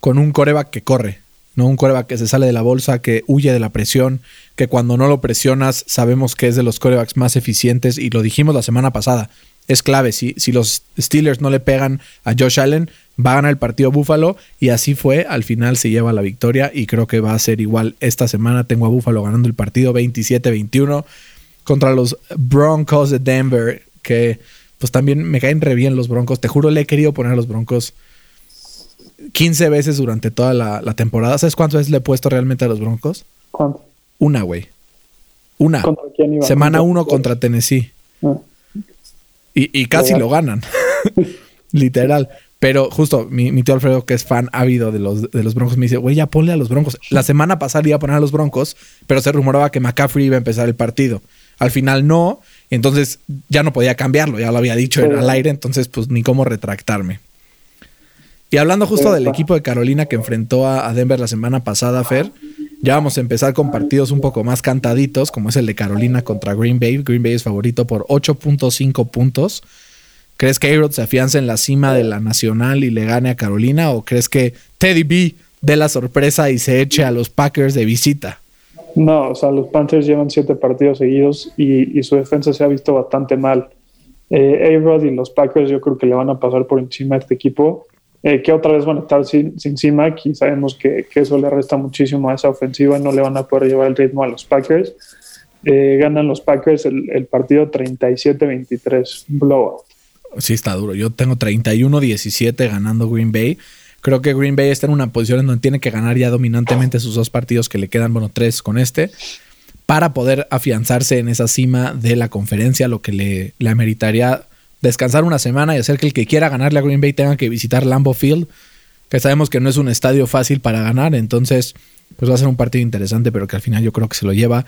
con un coreback que corre, no un coreback que se sale de la bolsa, que huye de la presión, que cuando no lo presionas sabemos que es de los corebacks más eficientes y lo dijimos la semana pasada. Es clave, si, si los Steelers no le pegan a Josh Allen, va a ganar el partido Buffalo y así fue, al final se lleva la victoria y creo que va a ser igual esta semana. Tengo a Buffalo ganando el partido 27-21 contra los Broncos de Denver, que pues también me caen re bien los Broncos. Te juro, le he querido poner a los Broncos 15 veces durante toda la, temporada. ¿Sabes cuántas veces le he puesto realmente a los Broncos? ¿Cuánto? Una, güey. Una. ¿Contra quién iba? Semana 1 contra Tennessee. Ah. Y, casi lo ganan. <laughs> Literal. Pero justo mi, tío Alfredo, que es fan ávido de los, de los Broncos, me dice, güey, ya ponle a los Broncos. La semana pasada iba a poner a los Broncos, pero se rumoraba que McCaffrey iba a empezar el partido. Al final no, entonces ya no podía cambiarlo, ya lo había dicho en al aire, entonces pues ni cómo retractarme. Y hablando justo del equipo de Carolina que enfrentó a, Denver la semana pasada, Fer, ya vamos a empezar con partidos un poco más cantaditos, como es el de Carolina contra Green Bay. Green Bay es favorito por 8.5 puntos. ¿Crees que a se afianza en la cima de la nacional y le gane a Carolina? ¿O crees que Teddy B dé la sorpresa y se eche a los Packers de visita? No, o sea, los Panthers llevan siete partidos seguidos y, su defensa se ha visto bastante mal. Eh, A-Rod y los Packers yo creo que le van a pasar por encima a este equipo. Eh, que otra vez van a estar sin, sin CIMAC y sabemos que, eso le resta muchísimo a esa ofensiva, no le van a poder llevar el ritmo a los Packers. Eh, ganan los Packers el, partido 37-23, blowout. Sí, está duro. Yo tengo 31-17 ganando Green Bay. Creo que Green Bay está en una posición en donde tiene que ganar ya dominantemente sus dos partidos que le quedan, bueno, tres con este, para poder afianzarse en esa cima de la conferencia, lo que le, le ameritaría descansar una semana y hacer que el que quiera ganarle a Green Bay tenga que visitar Lambeau Field, que sabemos que no es un estadio fácil para ganar, entonces pues va a ser un partido interesante, pero que al final yo creo que se lo lleva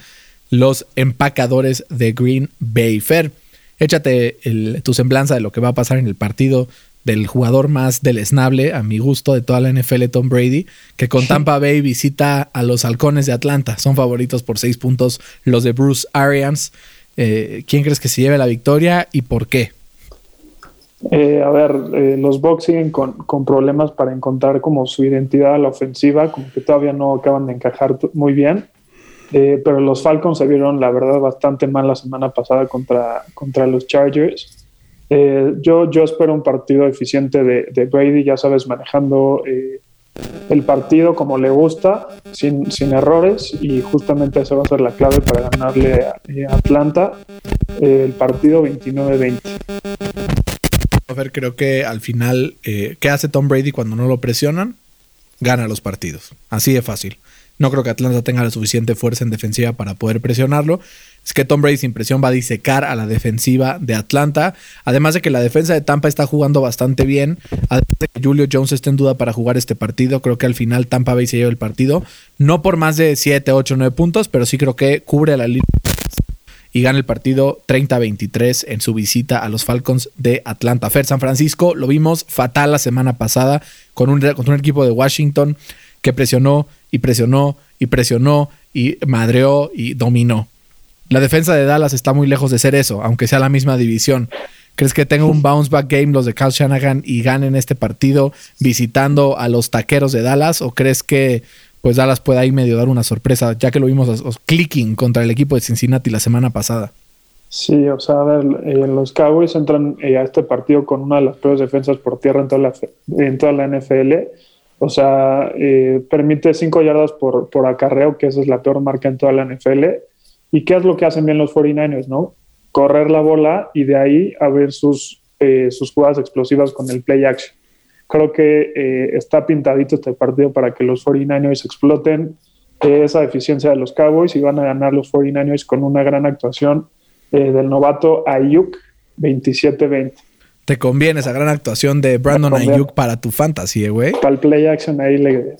los empacadores de Green Bay. Fair, échate tu semblanza de lo que va a pasar en el partido del jugador más deleznable, a mi gusto, de toda la NFL, Tom Brady, que con <laughs> Tampa Bay visita a los halcones de Atlanta. Son favoritos por seis puntos los de Bruce Arians. Eh, ¿Quién crees que se lleve la victoria y por qué? Eh, a ver, eh, los Bucks siguen con, problemas para encontrar como su identidad a la ofensiva, como que todavía no acaban de encajar muy bien. pero los Falcons se vieron, la verdad, bastante mal la semana pasada contra, contra los Chargers. Eh, yo, yo espero un partido eficiente de, Brady, ya sabes, manejando eh, el partido como le gusta, sin, errores, y justamente esa va a ser la clave para ganarle a, eh, Atlanta el partido 29-20. A ver, creo que al final, ¿qué hace Tom Brady cuando no lo presionan? Gana los partidos. Así de fácil. No creo que Atlanta tenga la suficiente fuerza en defensiva para poder presionarlo. Es que Tom Brady sin presión va a disecar a la defensiva de Atlanta. Además de que la defensa de Tampa está jugando bastante bien. Además de que Julio Jones está en duda para jugar este partido. Creo que al final Tampa Bay se lleva el partido. No por más de 7, 8, 9 puntos, pero sí creo que cubre a la línea y gana el partido 30-23 en su visita a los Falcons de Atlanta. Fer San Francisco lo vimos fatal la semana pasada con un, con un equipo de Washington que presionó y presionó y presionó y madreó y dominó. La defensa de Dallas está muy lejos de ser eso, aunque sea la misma división. ¿Crees que tenga un bounce back game los de Kyle Shanahan y ganen este partido visitando a los taqueros de Dallas? ¿O crees que pues Dallas pueda ahí medio dar una sorpresa, ya que lo vimos clicking contra el equipo de Cincinnati la semana pasada? Sí, o sea, a ver, eh, los Cowboys entran eh, a este partido con una de las peores defensas por tierra en toda la, en toda la NFL. O sea, eh, permite cinco yardas por, por acarreo, que esa es la peor marca en toda la NFL ¿Y qué es lo que hacen bien los 49ers, no? Correr la bola y de ahí abrir sus, eh, sus jugadas explosivas con el play action. Creo que eh, está pintadito este partido para que los 49ers exploten eh, esa deficiencia de los Cowboys y van a ganar los 49ers con una gran actuación del novato Ayuk 27-20. Te conviene esa gran actuación de Brandon Ayuk para tu fantasy, güey. Para el play action ahí le,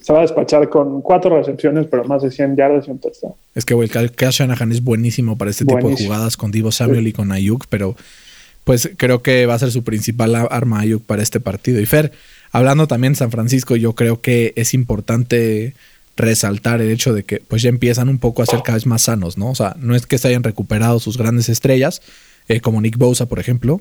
se va a despachar con cuatro recepciones, pero más de 100 yardas y un touchdown. Es que, güey, Kyle Shanahan es buenísimo para este tipo de jugadas con Divo Samuel y con Ayuk, pero pues creo que va a ser su principal arma para este partido. Y Fer, hablando también de San Francisco, yo creo que es importante resaltar el hecho de que pues ya empiezan un poco a ser cada vez más sanos, ¿no? O sea, no es que se hayan recuperado sus grandes estrellas, eh, como Nick Bosa, por ejemplo,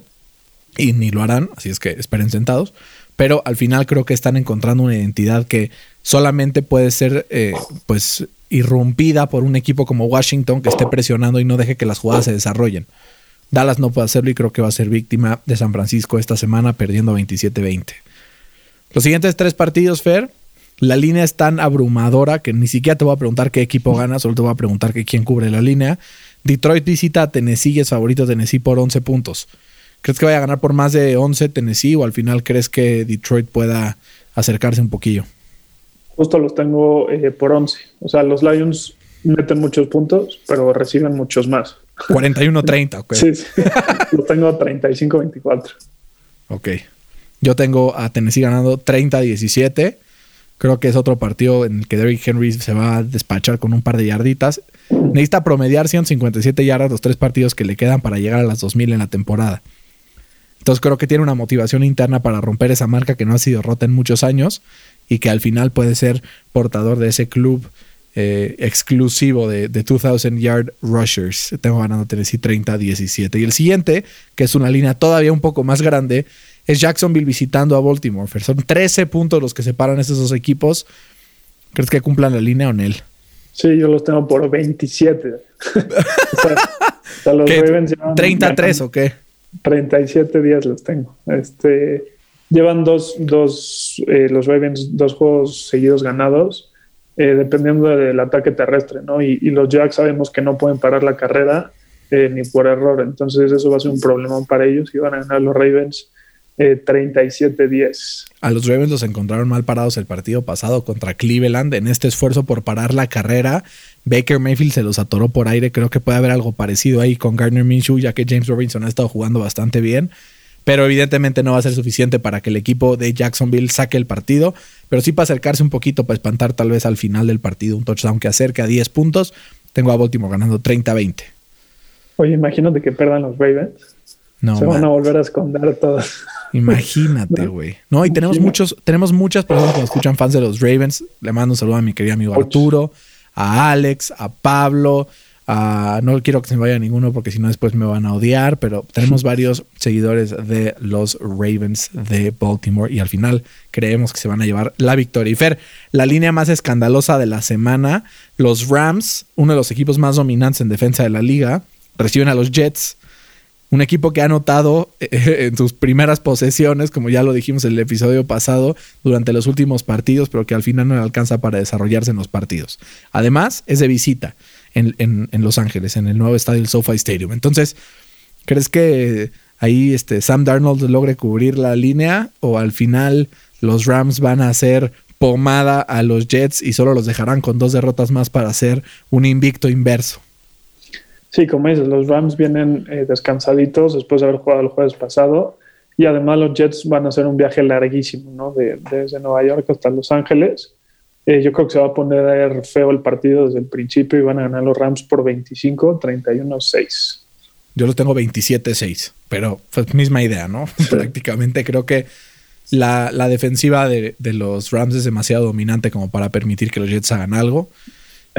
y ni lo harán, así es que esperen sentados, pero al final creo que están encontrando una identidad que solamente puede ser eh, pues irrumpida por un equipo como Washington que esté presionando y no deje que las jugadas se desarrollen. Dallas no puede hacerlo y creo que va a ser víctima de San Francisco esta semana perdiendo 27-20. Los siguientes tres partidos, Fer, la línea es tan abrumadora que ni siquiera te voy a preguntar qué equipo gana, solo te voy a preguntar que quién cubre la línea. Detroit visita a Tennessee y es favorito de Tennessee por 11 puntos. ¿Crees que vaya a ganar por más de 11 Tennessee o al final crees que Detroit pueda acercarse un poquillo? Justo los tengo eh, por 11. O sea, los Lions meten muchos puntos, pero reciben muchos más. 41-30, ok. Sí, sí. los tengo 35-24. Ok. Yo tengo a Tennessee ganando 30-17. Creo que es otro partido en el que Derrick Henry se va a despachar con un par de yarditas. Necesita promediar 157 yardas los tres partidos que le quedan para llegar a las 2000 en la temporada. Entonces creo que tiene una motivación interna para romper esa marca que no ha sido rota en muchos años y que al final puede ser portador de ese club eh, exclusivo de, 2000 Yard Rushers. Tengo ganando Tennessee 30-17. Y el siguiente, que es una línea todavía un poco más grande, es Jacksonville visitando a Baltimore. Son 13 puntos los que separan estos dos equipos. ¿Crees que cumplan la línea o no? Sí, yo los tengo por 27. <laughs> o 33 o qué? 37 días los tengo. Este, Llevan dos, dos eh, los Ravens, dos juegos seguidos ganados, eh, dependiendo del ataque terrestre, ¿no? Y, los Jacks sabemos que no pueden parar la carrera eh, ni por error, entonces eso va a ser un problema para ellos y van a ganar los Ravens 37-10. A los Ravens los encontraron mal parados el partido pasado contra Cleveland en este esfuerzo por parar la carrera. Baker Mayfield se los atoró por aire. Creo que puede haber algo parecido ahí con Gardner Minshew, ya que James Robinson ha estado jugando bastante bien pero evidentemente no va a ser suficiente para que el equipo de Jacksonville saque el partido, pero sí para acercarse un poquito, para espantar tal vez al final del partido un touchdown que acerque a 10 puntos. Tengo a Baltimore ganando 30-20. Oye, imagínate que perdan los Ravens. No, Se van a volver a esconder todos. Imagínate, <laughs> güey. No, y tenemos muchos, tenemos muchas personas que nos escuchan fans de los Ravens. Le mando un saludo a mi querido amigo Arturo, a Alex, a Pablo, no quiero que se me vaya ninguno porque si no después me van a odiar, pero tenemos <laughs> varios seguidores de los Ravens de Baltimore y al final creemos que se van a llevar la victoria. Y Fer, la línea más escandalosa de la semana, los Rams, uno de los equipos más dominantes en defensa de la liga, reciben a los Jets. Un equipo que ha anotado eh, <laughs> en sus primeras posesiones, como ya lo dijimos en el episodio pasado, durante los últimos partidos, pero que al final no le alcanza para desarrollarse en los partidos. Además, es de visita en, Los Ángeles, en el nuevo estadio, el SoFi Stadium. Entonces, ¿crees que ahí este, Sam Darnold logre cubrir la línea o al final los Rams van a hacer pomada a los Jets y solo los dejarán con dos derrotas más para hacer un invicto inverso? Sí, como dices, los Rams vienen eh, descansaditos después de haber jugado el jueves pasado y además los Jets van a hacer un viaje larguísimo, ¿no? desde Nueva York hasta Los Ángeles. Eh, yo creo que se va a poner feo el partido desde el principio y van a ganar los Rams por 25, 31, 6. Yo lo tengo 27-6, pero pues misma idea, ¿no? <laughs> Prácticamente creo que la, defensiva de, los Rams es demasiado dominante como para permitir que los Jets hagan algo.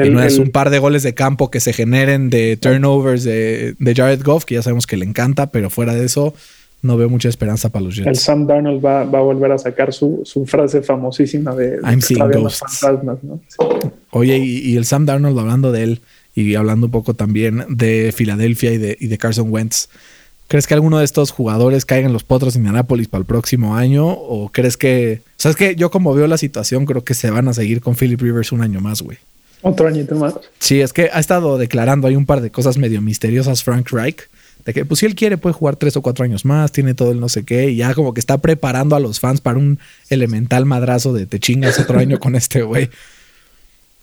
y no es un par de goles de campo que se generen de turnovers de, de Jared Goff, que ya sabemos que le encanta, pero fuera de eso, no veo mucha esperanza para los Jets. El Sam Darnold va, a volver a sacar su, frase famosísima de, I'm seeing ghosts. Oye, y, el Sam Darnold hablando de él y hablando un poco también de Filadelfia y de, y de Carson Wentz. ¿Crees que alguno de estos jugadores caiga en los potros de Indianapolis para el próximo año? ¿O crees que.? O sea, es que yo, como veo la situación, creo que se van a seguir con Philip Rivers un año más, güey. Otro añito más. Sí, es que ha estado declarando ahí un par de cosas medio misteriosas Frank Reich de que pues si él quiere puede jugar tres o cuatro años más, tiene todo el no sé qué, y ya como que está preparando a los fans para un elemental madrazo de te chingas otro año con este güey.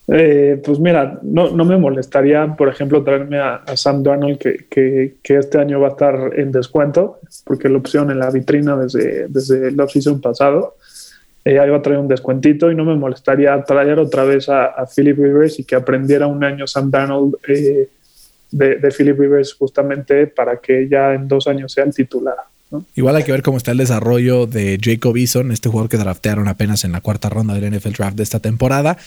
Eh, pues mira, no, no, me molestaría, por ejemplo, traerme a, Sam Darnold, que, que, este año va a estar en descuento, porque la opción en la vitrina desde, desde el off-season pasado. Eh, ahí va a traer un descuentito y no me molestaría traer otra vez a, a Philip Rivers y que aprendiera un año Sam Darnold eh, de, Philip Rivers justamente para que ya en dos años sea el titular. Igual hay que ver cómo está el desarrollo de Jacob Eason, este jugador que draftearon apenas en la cuarta ronda del NFL Draft de esta temporada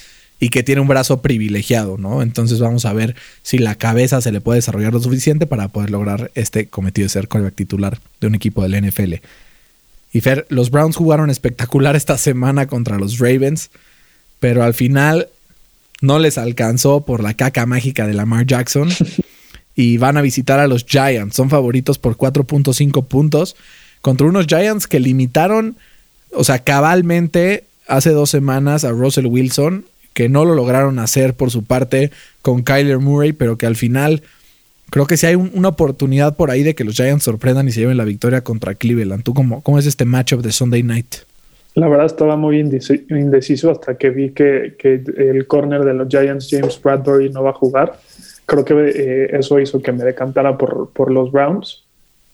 y que tiene un brazo privilegiado, ¿no? Entonces vamos a ver si la cabeza se le puede desarrollar lo suficiente para poder lograr este cometido de ser quarterback titular de un equipo del NFL. Y Fer, los Browns jugaron espectacular esta semana contra los Ravens, pero al final no les alcanzó por la caca mágica de Lamar Jackson. <laughs> y van a visitar a los Giants. Son favoritos por 4.5 puntos contra unos Giants que limitaron, o sea, cabalmente hace dos semanas a Russell Wilson, que no lo lograron hacer por su parte con Kyler Murray, pero que al final creo que sí hay una oportunidad por ahí de que los Giants sorprendan y se lleven la victoria contra Cleveland. ¿Tú cómo, cómo es este matchup de Sunday Night? La verdad estaba muy indeciso hasta que vi que, que el corner de los Giants, James Bradbury, no va a jugar creo que eh, eso hizo que me decantara por, los Browns.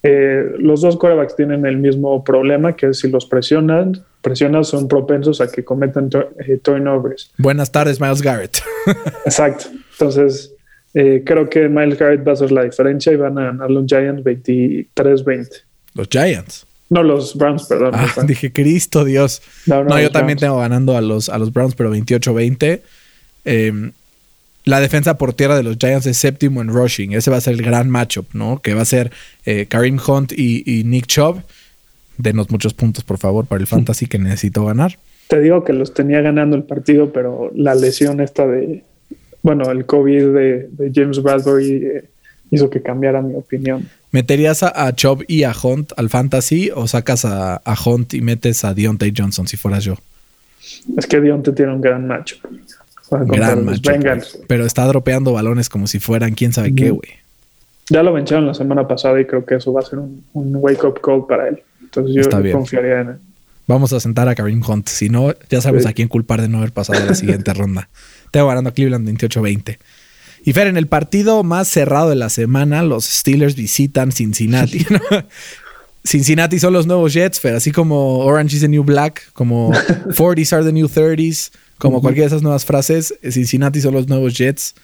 Eh, los dos corebacks tienen el mismo problema, que es si los presionan, presionas son propensos a que cometan eh, turnovers. Buenas tardes, Miles Garrett. <laughs> Exacto. Entonces, creo que Miles Garrett va a ser la diferencia y van a ganar los Giants 23-20. Los Giants. No, los Browns, perdón. Ah, dije, Cristo Dios. No, yo también tengo ganando a los, a los Browns, pero 28-20. Eh, la defensa por tierra de los Giants es séptimo en rushing. Ese va a ser el gran matchup, ¿no? Que va a ser eh, Karim Hunt y, Nick Chubb. Denos muchos puntos, por favor, para el fantasy que necesito ganar. Te digo que los tenía ganando el partido, pero la lesión esta de, bueno, el COVID de, James Bradbury eh, hizo que cambiara mi opinión. ¿Meterías a, a, Chubb y a Hunt al fantasy o sacas a, a Hunt y metes a Deontay Johnson si fueras yo? Es que Deontay tiene un gran matchup. Gran macho. Pero está dropeando balones como si fueran quién sabe qué, güey. Ya lo vencharon la semana pasada y creo que eso va a ser un, wake-up call para él. Entonces yo confiaría en él. Vamos a sentar a Karim Hunt. Si no, ya sabemos a quién culpar de no haber pasado la siguiente <laughs> ronda. Tengo ganando a Cleveland 28-20. Y Fer, en el partido más cerrado de la semana, los Steelers visitan Cincinnati. <laughs> Cincinnati son los nuevos Jets, Fer, así como Orange is the New Black, como <laughs> 40s are the new 30s. Como cualquiera de esas nuevas frases, Cincinnati son los nuevos Jets.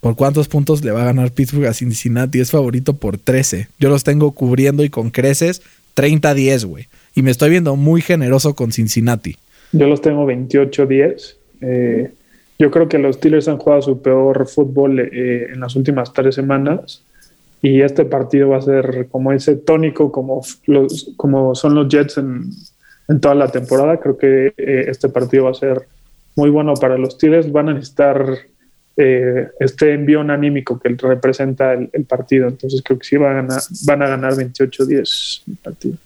¿Por cuántos puntos le va a ganar Pittsburgh a Cincinnati? Es favorito por 13. Yo los tengo cubriendo y con creces 30-10, güey. Y me estoy viendo muy generoso con Cincinnati. Yo los tengo 28-10. Eh, yo creo que los Steelers han jugado su peor fútbol eh, en las últimas tres semanas. Y este partido va a ser como ese tónico, como, los, como son los Jets en, en toda la temporada. Creo que eh, este partido va a ser muy bueno para los Steelers. Van a necesitar eh, este envío anímico que representa el, partido. Entonces creo que sí van a ganar, van a ganar 28-10 el partido.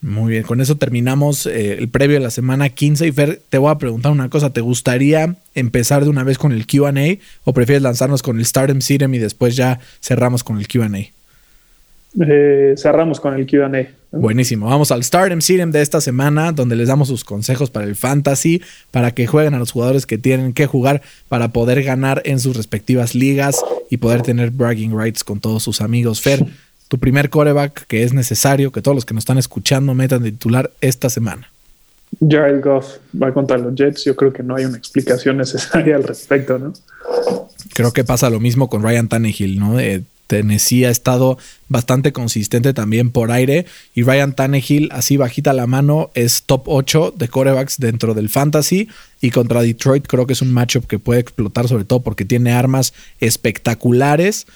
Muy bien, con eso terminamos eh, el previo de la semana 15. Y Fer, te voy a preguntar una cosa: ¿te gustaría empezar de una vez con el QA o prefieres lanzarnos con el Stardom Serum y después ya cerramos con el QA? Eh, cerramos con el QA. Buenísimo. Vamos al Stardom Serum de esta semana, donde les damos sus consejos para el fantasy, para que jueguen a los jugadores que tienen que jugar para poder ganar en sus respectivas ligas y poder tener bragging rights con todos sus amigos. Fer, tu primer coreback que es necesario que todos los que nos están escuchando metan de titular esta semana. Jared Goff va contra los Jets. Yo creo que no hay una explicación necesaria al respecto, ¿no? Creo que pasa lo mismo con Ryan Tannehill, ¿no? Tennessee ha estado bastante consistente también por aire. Y Ryan Tannehill, así bajita la mano, es top 8 de corebacks dentro del fantasy. Y contra Detroit creo que es un matchup que puede explotar, sobre todo porque tiene armas espectaculares.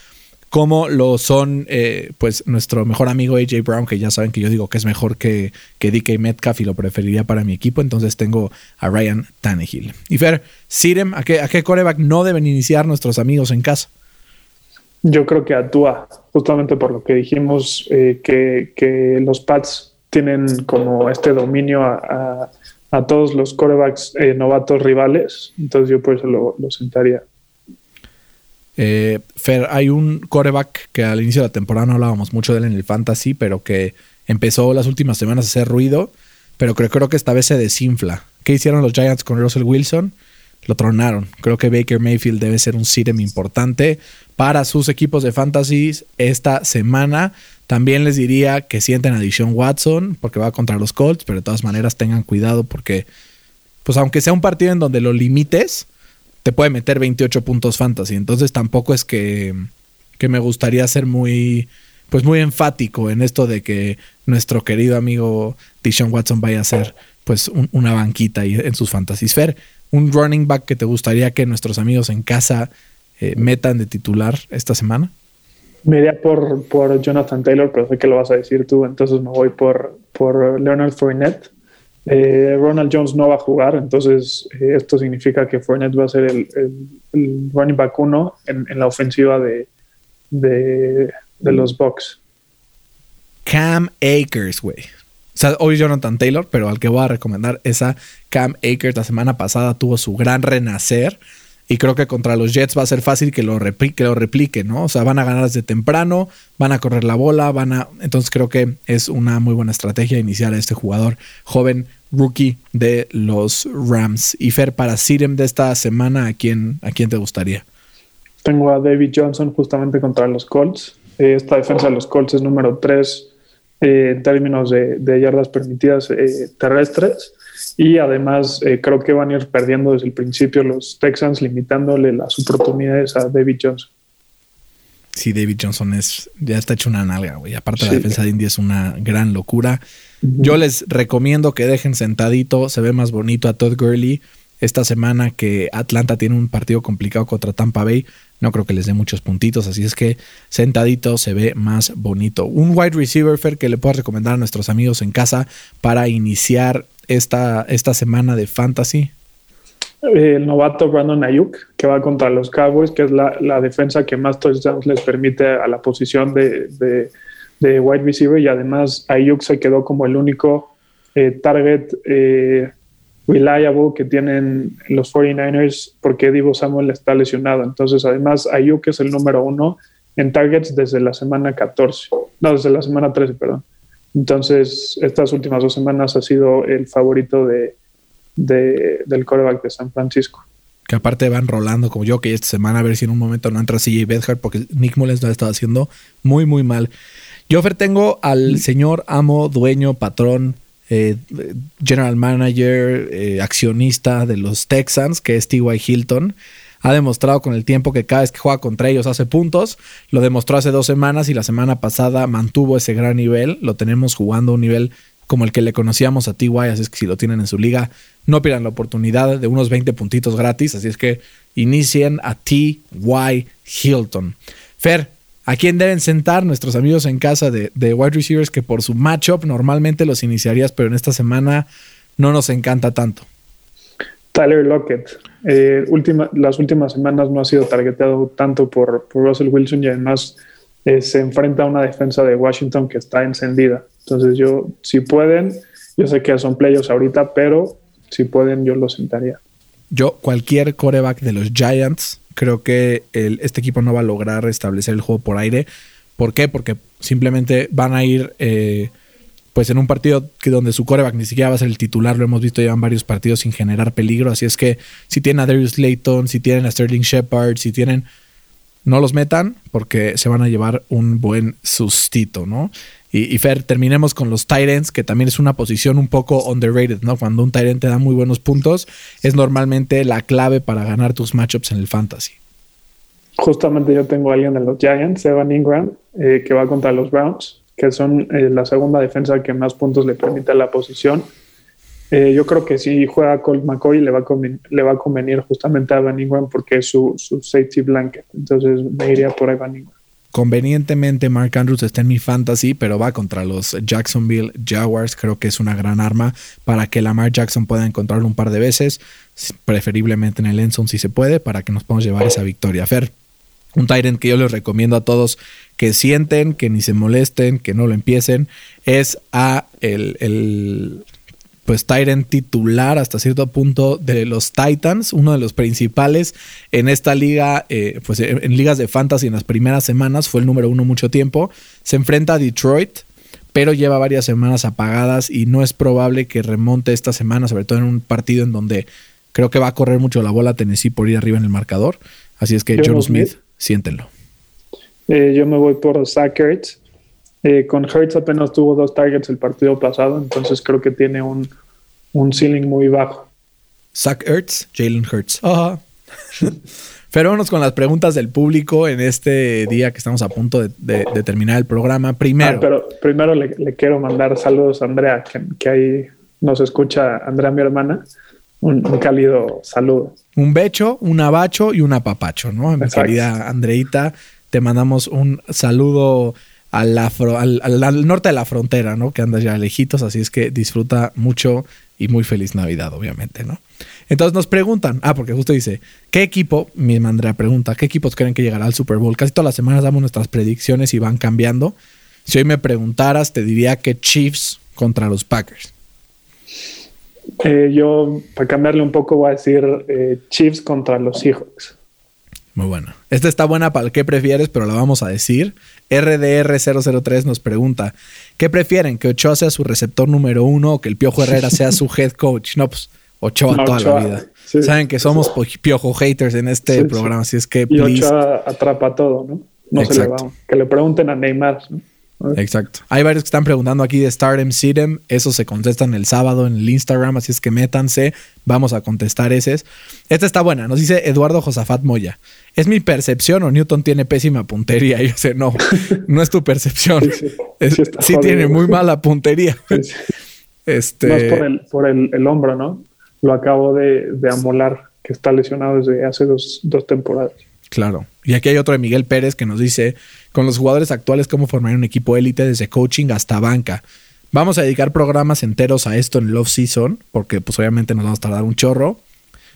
Como lo son, eh, pues, nuestro mejor amigo AJ Brown, que ya saben que yo digo que es mejor que, que DK Metcalf y lo preferiría para mi equipo. Entonces tengo a Ryan Tannehill. Y Fer, Sirem, ¿a qué, ¿a qué coreback no deben iniciar nuestros amigos en casa? Yo creo que actúa, justamente por lo que dijimos, eh, que, los Pats tienen como este dominio a, todos los corebacks eh, novatos rivales. Entonces yo por eso lo, sentaría. Eh, Fer, hay un coreback que al inicio de la temporada no hablábamos mucho de él en el fantasy, pero que empezó las últimas semanas a hacer ruido, pero creo, creo que esta vez se desinfla. ¿Qué hicieron los Giants con Russell Wilson? Lo tronaron. Creo que Baker Mayfield debe ser un sitem importante para sus equipos de fantasy esta semana. También les diría que sienten a Watson porque va contra los Colts, pero de todas maneras tengan cuidado porque, pues aunque sea un partido en donde lo limites, te puede meter 28 puntos fantasy. Entonces tampoco es que, que me gustaría ser muy, pues muy enfático en esto de que nuestro querido amigo Dishon Watson vaya a ser pues una banquita en sus fantasies. Fer, un running back que te gustaría que nuestros amigos en casa eh, metan de titular esta semana? Me iría por, por Jonathan Taylor, pero sé que lo vas a decir tú, entonces me voy por, por Leonard Fournette. Eh, Ronald Jones no va a jugar, entonces eh, esto significa que Fournette va a ser el, running back uno en, la ofensiva de, de, los Bucks. Cam Akers, güey. O sea, hoy Jonathan Taylor, pero al que voy a recomendar es a Cam Akers. La semana pasada tuvo su gran renacer. Y creo que contra los Jets va a ser fácil que lo, replique, lo replique, ¿no? O sea, van a ganar desde temprano, van a correr la bola, van a. Entonces creo que es una muy buena estrategia iniciar a este jugador joven, rookie de los Rams. Y Fer, para Sirem de esta semana, ¿a quién, a quién te gustaría? Tengo a David Johnson justamente contra los Colts. Esta defensa de los Colts es número 3 eh, en términos de, yardas permitidas eh, terrestres. Y además eh, creo que van a ir perdiendo desde el principio los Texans, limitándole las oportunidades a David Johnson. Sí, David Johnson es, ya está hecho una nalga, güey. Aparte la defensa de India es una gran locura. Yo les recomiendo que dejen sentadito, se ve más bonito a Todd Gurley esta semana que Atlanta tiene un partido complicado contra Tampa Bay. No creo que les dé muchos puntitos, así es que sentadito se ve más bonito. Un wide receiver, Fer, que le puedas recomendar a nuestros amigos en casa para iniciar esta, esta semana de fantasy? El novato Brandon Ayuk, que va contra los Cowboys, que es la, defensa que más touchdowns les permite a la posición de, de, wide receiver. Y además, Ayuk se quedó como el único eh, target eh, reliable que tienen los 49ers porque Divo Samuel está lesionado. Entonces, además, Ayuk es el número uno en targets desde la semana 14, no, desde la semana 13, perdón. Entonces, estas últimas dos semanas ha sido el favorito de, del coreback de San Francisco. Que aparte van rolando como yo, que esta semana a ver si en un momento no entra CJ Bedhart, porque Nick Mullens lo ha estado haciendo muy, muy mal. Yo tengo al señor amo, dueño, patrón, eh, general manager, eh, accionista de los Texans, que es T.Y. Hilton. Ha demostrado con el tiempo que cada vez que juega contra ellos hace puntos. Lo demostró hace dos semanas y la semana pasada mantuvo ese gran nivel. Lo tenemos jugando a un nivel como el que le conocíamos a TY, así es que si lo tienen en su liga, no pierdan la oportunidad de unos 20 puntitos gratis, así es que inicien a TY Hilton. Fer, ¿a quién deben sentar nuestros amigos en casa de, de wide receivers que por su matchup normalmente los iniciarías, pero en esta semana no nos encanta tanto? Tyler Lockett. Eh, las últimas semanas no ha sido targeteado tanto por, Russell Wilson y además eh, se enfrenta a una defensa de Washington que está encendida. Entonces yo, si pueden, yo sé que son playoffs ahorita, pero si pueden, yo lo sentaría. Yo, cualquier coreback de los Giants, creo que este equipo no va a lograr restablecer el juego por aire. ¿Por qué? Porque simplemente van a ir eh, pues en un partido que donde su coreback ni siquiera va a ser el titular, lo hemos visto en varios partidos sin generar peligro, así es que si tienen a Darius Layton, si tienen a Sterling Shepard, si tienen, no los metan porque se van a llevar un buen sustito, ¿no? Y, Fer, terminemos con los Tyrants, que también es una posición un poco underrated, ¿no? Cuando un Tyrant te da muy buenos puntos, es normalmente la clave para ganar tus matchups en el fantasy. Justamente yo tengo a alguien de los Giants, Evan Ingram, eh, que va contra los Browns que son eh, la segunda defensa que más puntos le permite a la posición. Eh, yo creo que si juega Colt McCoy le va a, le va a convenir justamente a Van Ingram porque es su, safety blanket. Entonces me iría por ahí Van Ingram. Convenientemente Mark Andrews está en mi fantasy, pero va contra los Jacksonville Jaguars. Creo que es una gran arma para que Lamar Jackson pueda encontrarlo un par de veces, preferiblemente en el Enson si se puede, para que nos podamos llevar esa victoria. Fer, un Tyrant que yo les recomiendo a todos que sienten, que ni se molesten, que no lo empiecen, es a el, el pues Tyrant titular hasta cierto punto de los Titans, uno de los principales en esta liga, eh, pues en, ligas de fantasy en las primeras semanas, fue el número uno mucho tiempo, se enfrenta a Detroit, pero lleva varias semanas apagadas y no es probable que remonte esta semana, sobre todo en un partido en donde creo que va a correr mucho la bola Tennessee por ir arriba en el marcador, así es que John Smith siéntenlo. Eh, yo me voy por Zach Ertz. Eh, con Hertz apenas tuvo dos targets el partido pasado, entonces creo que tiene un, un ceiling muy bajo. Zach Ertz, Jalen Hurts. Pero <laughs> vámonos con las preguntas del público en este día que estamos a punto de, terminar el programa. Primero. Ah, pero primero le, quiero mandar saludos a Andrea, que, ahí nos escucha Andrea, mi hermana. Un, cálido saludo. Un becho, un abacho y un apapacho, ¿no? Mi querida Andreita, te mandamos un saludo al, al, norte de la frontera, ¿no? Que andas ya lejitos, así es que disfruta mucho y muy feliz Navidad, obviamente, ¿no? Entonces nos preguntan, ah, porque justo dice, ¿qué equipo, mi Andrea pregunta, ¿qué equipos creen que llegará al Super Bowl? Casi todas las semanas damos nuestras predicciones y van cambiando. Si hoy me preguntaras, te diría que Chiefs contra los Packers. Eh, yo, para cambiarle un poco, voy a decir eh, Chiefs contra los Seahawks. Muy bueno. Esta está buena para el que prefieres, pero la vamos a decir. RDR003 nos pregunta: ¿Qué prefieren? ¿Que Ochoa sea su receptor número uno o que el Piojo Herrera sea su <laughs> head coach? No, pues Ochoa toda la vida. Saben que somos Piojo haters en este programa, así es que. Y Ochoa atrapa todo, ¿no? No se le va. Que le pregunten a Neymar. ¿no? Exacto. Hay varios que están preguntando aquí de Stardom Sidem. Eso se contestan el sábado en el Instagram, así es que métanse. Vamos a contestar ese. Esta está buena. Nos dice Eduardo Josafat Moya. ¿Es mi percepción o Newton tiene pésima puntería? Y <laughs> yo sé, no, no es tu percepción. Sí, tiene muy mala puntería. Este... No es por, el, por el, hombro, ¿no? Lo acabo de, de, amolar, que está lesionado desde hace dos, dos temporadas. Claro. Y aquí hay otro de Miguel Pérez que nos dice, con los jugadores actuales, cómo formar un equipo élite desde coaching hasta banca. Vamos a dedicar programas enteros a esto en el off-season, porque pues obviamente nos vamos a tardar un chorro.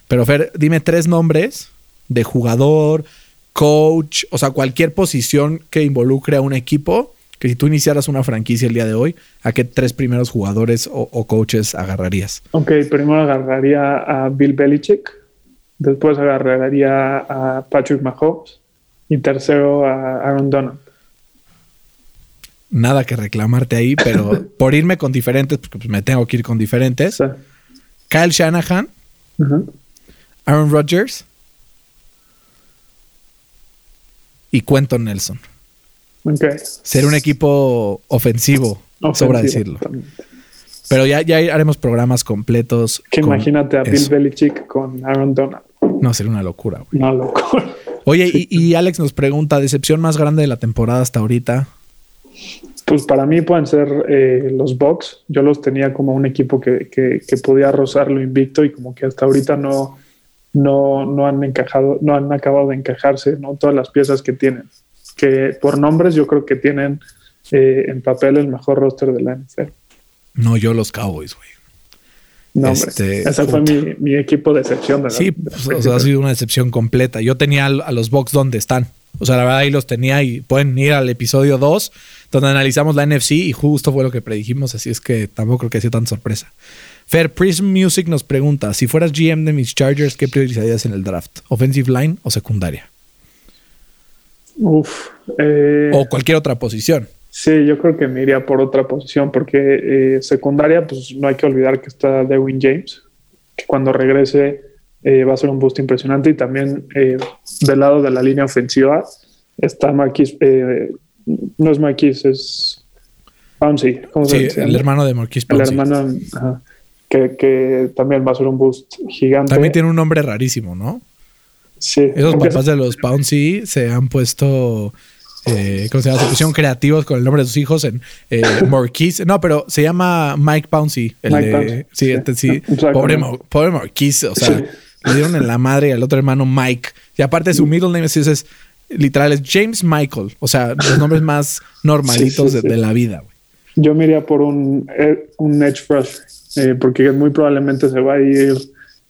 Pero Fer, dime tres nombres de jugador, coach, o sea, cualquier posición que involucre a un equipo, que si tú iniciaras una franquicia el día de hoy, ¿a qué tres primeros jugadores o, o coaches agarrarías? Ok, primero agarraría a Bill Belichick Después agarraría a Patrick Mahomes y tercero a Aaron Donald. Nada que reclamarte ahí, pero <laughs> por irme con diferentes, porque pues me tengo que ir con diferentes. Kyle Shanahan, Aaron Rodgers y Quentin Nelson. Ser un equipo ofensivo, sobra decirlo. Pero ya, ya haremos programas completos. Que imagínate a Bill Belichick con Aaron Donald. No, sería una locura, güey. Una locura. Oye, y, y Alex nos pregunta, ¿decepción más grande de la temporada hasta ahorita? Pues para mí pueden ser eh, los Bucks. Yo los tenía como un equipo que, que, que podía rozar lo invicto y como que hasta ahorita no, no, no han encajado, no han acabado de encajarse, ¿no? Todas las piezas que tienen. Que por nombres yo creo que tienen eh, en papel el mejor roster de la NFL. No, yo los Cowboys, güey. No. Este, Ese fue mi, mi equipo de excepción. ¿verdad? Sí, pues, o sea, ha sido una decepción completa. Yo tenía a los Bucks donde están. O sea, la verdad ahí los tenía y pueden ir al episodio 2, donde analizamos la NFC y justo fue lo que predijimos, así es que tampoco creo que sea tan sorpresa. Fair Prism Music nos pregunta, si fueras GM de mis Chargers, ¿qué priorizarías en el draft? ¿Offensive line o secundaria? Uf. eh, O cualquier otra posición. Sí, yo creo que me iría por otra posición porque eh, secundaria, pues no hay que olvidar que está Dewin James, que cuando regrese eh, va a ser un boost impresionante y también eh, del lado de la línea ofensiva está Marquis, eh, no es Marquis, es Pouncey, ¿cómo Sí, se el hermano de Marquise El hermano, ajá, que, que también va a ser un boost gigante. También tiene un nombre rarísimo, ¿no? sí, Esos papás de los Pouncey se han puesto. Eh, ¿Cómo se llama? Se pusieron creativos con el nombre de sus hijos en eh, <laughs> Marquise. No, pero se llama Mike Pouncey. El Mike de- Sí, este sí. <laughs> Pobre, pobre Marquise. O sea, Sí. le dieron en la madre al otro hermano Mike. Y aparte su middle name es, es literal, es James Michael. O sea, los nombres más normalitos Sí, sí, de, la vida, güey. Yo me iría por un, eh, un edge rush, eh, porque muy probablemente se va a ir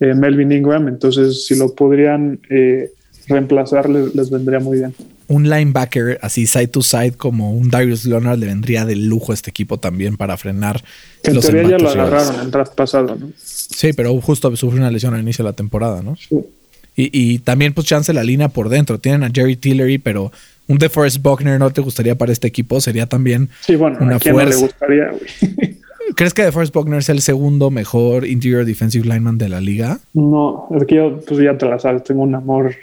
eh, Melvin Ingram, entonces si lo podrían eh, reemplazar les, les vendría muy bien. Un linebacker así side to side como un Darius Leonard le vendría de lujo a este equipo también para frenar Que en los teoría ya lo agarraron el draft pasado, ¿no? Sí, pero justo sufrió una lesión al inicio de la temporada, ¿no? Sí. Y, y también, pues, chance la línea por dentro. Tienen a Jerry Tillery, pero un DeForest Buckner no te gustaría para este equipo. Sería también Sí, bueno, una a quién no le gustaría, güey. <laughs> ¿Crees que DeForest Buckner es el segundo mejor interior defensive lineman de la liga? No, es que yo, pues ya te la sabes, tengo un amor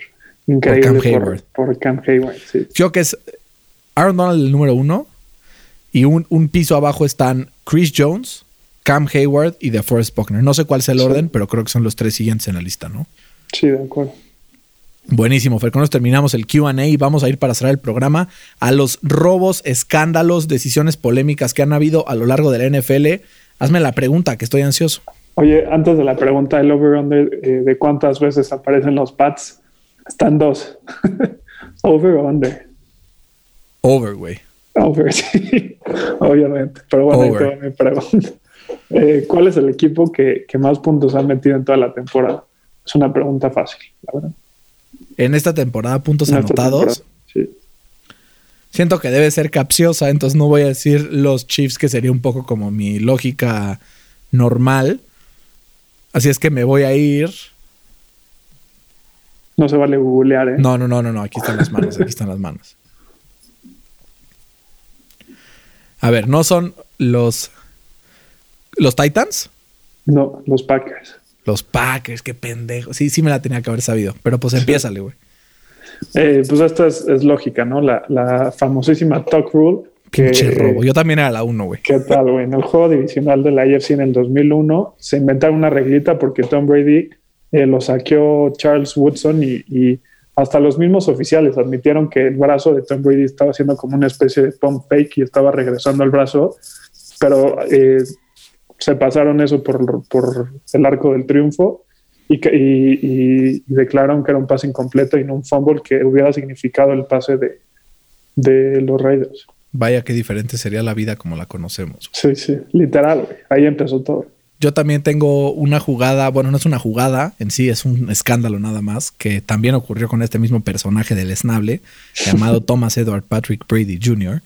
increíble Cam por, Hayward. por Cam Hayward, sí. Yo que es Aaron Donald el número uno y un, un piso abajo están Chris Jones, Cam Hayward y DeForest Buckner. No sé cuál sea el Sí. orden, pero creo que son los tres siguientes en la lista, ¿no? Sí, de acuerdo. Buenísimo, Fer. Con esto terminamos el QA y vamos a ir para cerrar el programa a los robos, escándalos, decisiones polémicas que han habido a lo largo de la NFL. Hazme la pregunta, que estoy ansioso. Oye, antes de la pregunta del over-under, eh, ¿de cuántas veces aparecen los Pats? Están dos. <laughs> over o under. Over, güey. Over, <laughs> sí, obviamente. Pero bueno, ahí Over. te va mi pregunta. Eh, ¿Cuál es el equipo que, que más puntos ha metido en toda la temporada? Es una pregunta fácil, la verdad. En esta temporada, puntos En anotados. temporada, Sí. Siento que debe ser capciosa, entonces no voy a decir los Chiefs, que sería un poco como mi lógica normal. Así es que me voy a ir. No se vale googlear, ¿eh? No, no, no, no, no. Aquí están las manos, aquí están las manos. A ver, no son los. ¿Los Titans? No, los Packers. Los Packers, qué pendejo. Sí, sí me la tenía que haber sabido. Pero pues empiézale, güey. Eh, pues esta es, es lógica, ¿no? La, la famosísima Tuck Rule. Que, Pinche robo. Yo también era la uno, güey. ¿Qué tal, güey? En el juego divisional de la AFC en el 2001 se inventaron una reglita porque Tom Brady eh, lo saqueó Charles Woodson y, y hasta los mismos oficiales admitieron que el brazo de Tom Brady estaba haciendo como una especie de pump fake y estaba regresando el brazo, pero eh, se pasaron eso por, por el arco del triunfo y, que- y- y- y declararon que era un pase incompleto y no un fumble que hubiera significado el pase de, de los Raiders. Vaya qué diferente sería la vida como la conocemos. Sí, sí, literal, güey. Ahí empezó todo. Yo también tengo una jugada, bueno, no es una jugada, en sí es un escándalo nada más, que también ocurrió con este mismo personaje del esnable, llamado <laughs> Thomas Edward Patrick Brady Jr.,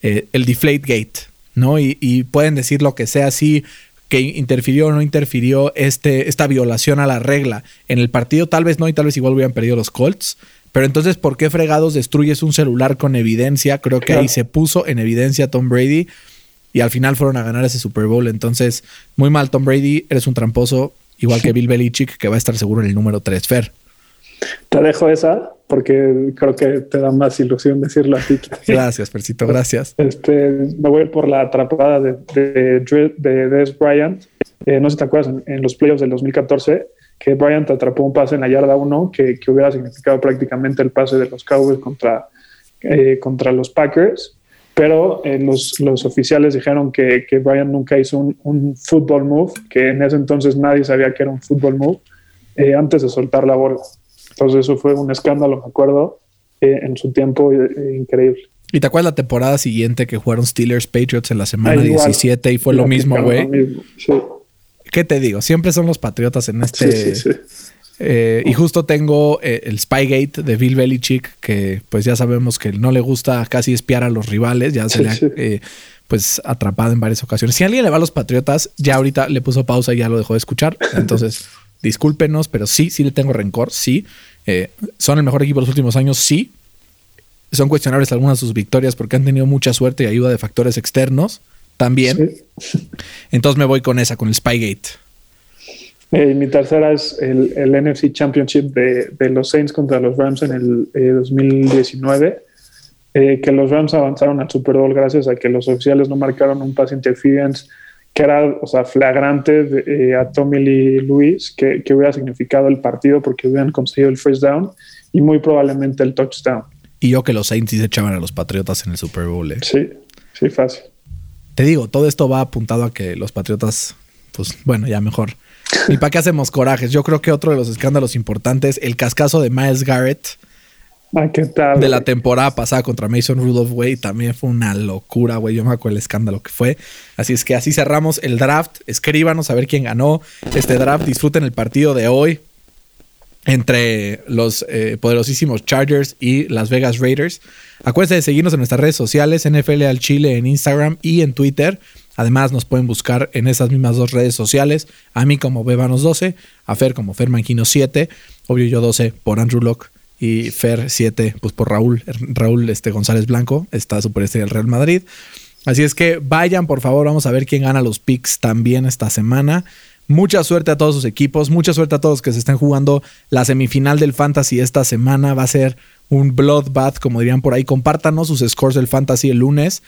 eh, el Deflate Gate, ¿no? Y, y pueden decir lo que sea, sí, que interfirió o no interfirió este, esta violación a la regla. En el partido tal vez no y tal vez igual hubieran perdido los Colts. Pero entonces, ¿por qué fregados destruyes un celular con evidencia? Creo que ahí se puso en evidencia Tom Brady y al final fueron a ganar ese Super Bowl. Entonces, muy mal Tom Brady, eres un tramposo, igual que <laughs> Bill Belichick, que va a estar seguro en el número 3. Fer. Te dejo esa porque creo que te da más ilusión decirlo así. Gracias, Percito, gracias. Este, me voy por la atrapada de, de, de Des Bryant. Eh, no sé si te acuerdas, en, en los playoffs del 2014, que Bryant atrapó un pase en la yarda 1 que, que, hubiera significado prácticamente el pase de los Cowboys contra, eh, contra los Packers. Pero eh, los, los, oficiales dijeron que, que Bryant nunca hizo un, un football move, que en ese entonces nadie sabía que era un football move, eh, antes de soltar la bola. Entonces eso fue un escándalo, me acuerdo, eh, en su tiempo increíble. ¿Y te acuerdas la temporada siguiente que jugaron Steelers Patriots en la semana 17 y fue lo mismo, güey? Sí. ¿Qué te digo? Siempre son los Patriotas en este... Sí, sí, eh, y justo tengo eh, el Spygate de Bill Belichick, que pues ya sabemos que no le gusta casi espiar a los rivales, ya se le ha eh, pues atrapado en varias ocasiones. Si alguien le va a los Patriotas, ya ahorita le puso pausa y ya lo dejó de escuchar. Entonces, <laughs> discúlpenos, pero sí, sí le tengo rencor, sí. son el mejor equipo de los últimos años, sí. Son cuestionables algunas de sus victorias porque han tenido mucha suerte y ayuda de factores externos también. Entonces me voy con esa, con el Spygate. Eh, mi tercera es el, el NFC Championship de, de, los Saints contra los Rams en el eh, 2019, eh, que los Rams avanzaron al Super Bowl gracias a que los oficiales no marcaron un pass interference que era o sea, flagrante de, eh, a Tommy Lee Lewis, que, que, hubiera significado el partido porque hubieran conseguido el first down y muy probablemente el touchdown. Y yo que los Saints sí se echaban a los Patriotas en el Super Bowl. Sí, sí, fácil. Te digo, todo esto va apuntado a que los Patriotas, pues bueno, ya mejor ¿Y para qué hacemos corajes? Yo creo que otro de los escándalos importantes, el cascazo de Miles Garrett. Ah, ¿qué tal, de la temporada pasada contra Mason Rudolph, güey, también fue una locura, güey. Yo me acuerdo el escándalo que fue. Así es que así cerramos el draft. Escríbanos a ver quién ganó este draft. Disfruten el partido de hoy entre los eh, poderosísimos Chargers y Las Vegas Raiders. Acuérdense de seguirnos en nuestras redes sociales, NFL al Chile en Instagram y en Twitter. Además, nos pueden buscar en esas mismas dos redes sociales. A mí como Bebanos12, a Fer como Fermanquino7, obvio yo 12 por Andrew Locke y Fer 7 pues por Raúl, Raúl este, González Blanco, está superestrella del Real Madrid. Así es que vayan, por favor, vamos a ver quién gana los picks también esta semana. Mucha suerte a todos sus equipos, mucha suerte a todos que se estén jugando la semifinal del Fantasy esta semana. Va a ser un bloodbath, como dirían por ahí. Compártanos sus scores del Fantasy el lunes.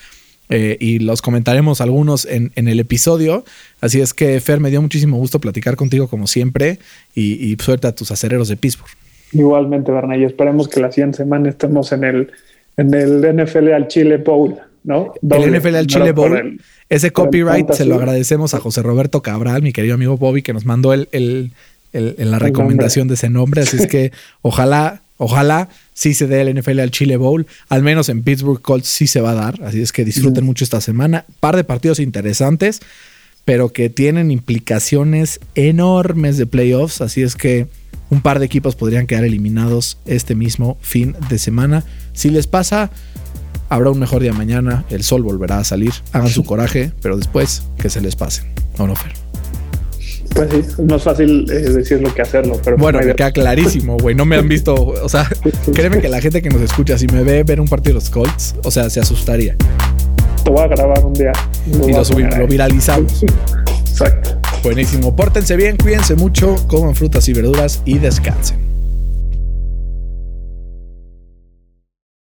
Eh, y los comentaremos algunos en, el episodio. Así es que, Fer, me dio muchísimo gusto platicar contigo como siempre y, suerte a tus acereros de Pittsburgh. Igualmente, Bernay, esperemos que la siguiente semana estemos en el, en el NFL al Chile Bowl, ¿no? el NFL al Chile Bowl. ese copyright se lo agradecemos a José Roberto Cabral, mi querido amigo Bobby, que nos mandó el, el, la recomendación de ese nombre. Así es que <laughs> ojalá Ojalá sí se dé el NFL al Chile Bowl. Al menos en Pittsburgh Colts sí se va a dar. Así es que disfruten mucho esta semana. Par de partidos interesantes, pero que tienen implicaciones enormes de playoffs. Así es que un par de equipos podrían quedar eliminados este mismo fin de semana. Si les pasa, habrá un mejor día mañana. El sol volverá a salir. Hagan su <laughs> coraje, pero después que se les pase. ¿O no, Fer? Pues sí, es más fácil eh, decirlo que hacerlo. Pero bueno, me queda clarísimo, güey. No me han visto, o sea, créeme que la gente que nos escucha, si me ve ver un partido de los Colts, o sea, se asustaría. Te voy a grabar un día. y lo, lo viralizamos. Exacto. Buenísimo. Pórtense bien, cuídense mucho, coman frutas y verduras y descansen.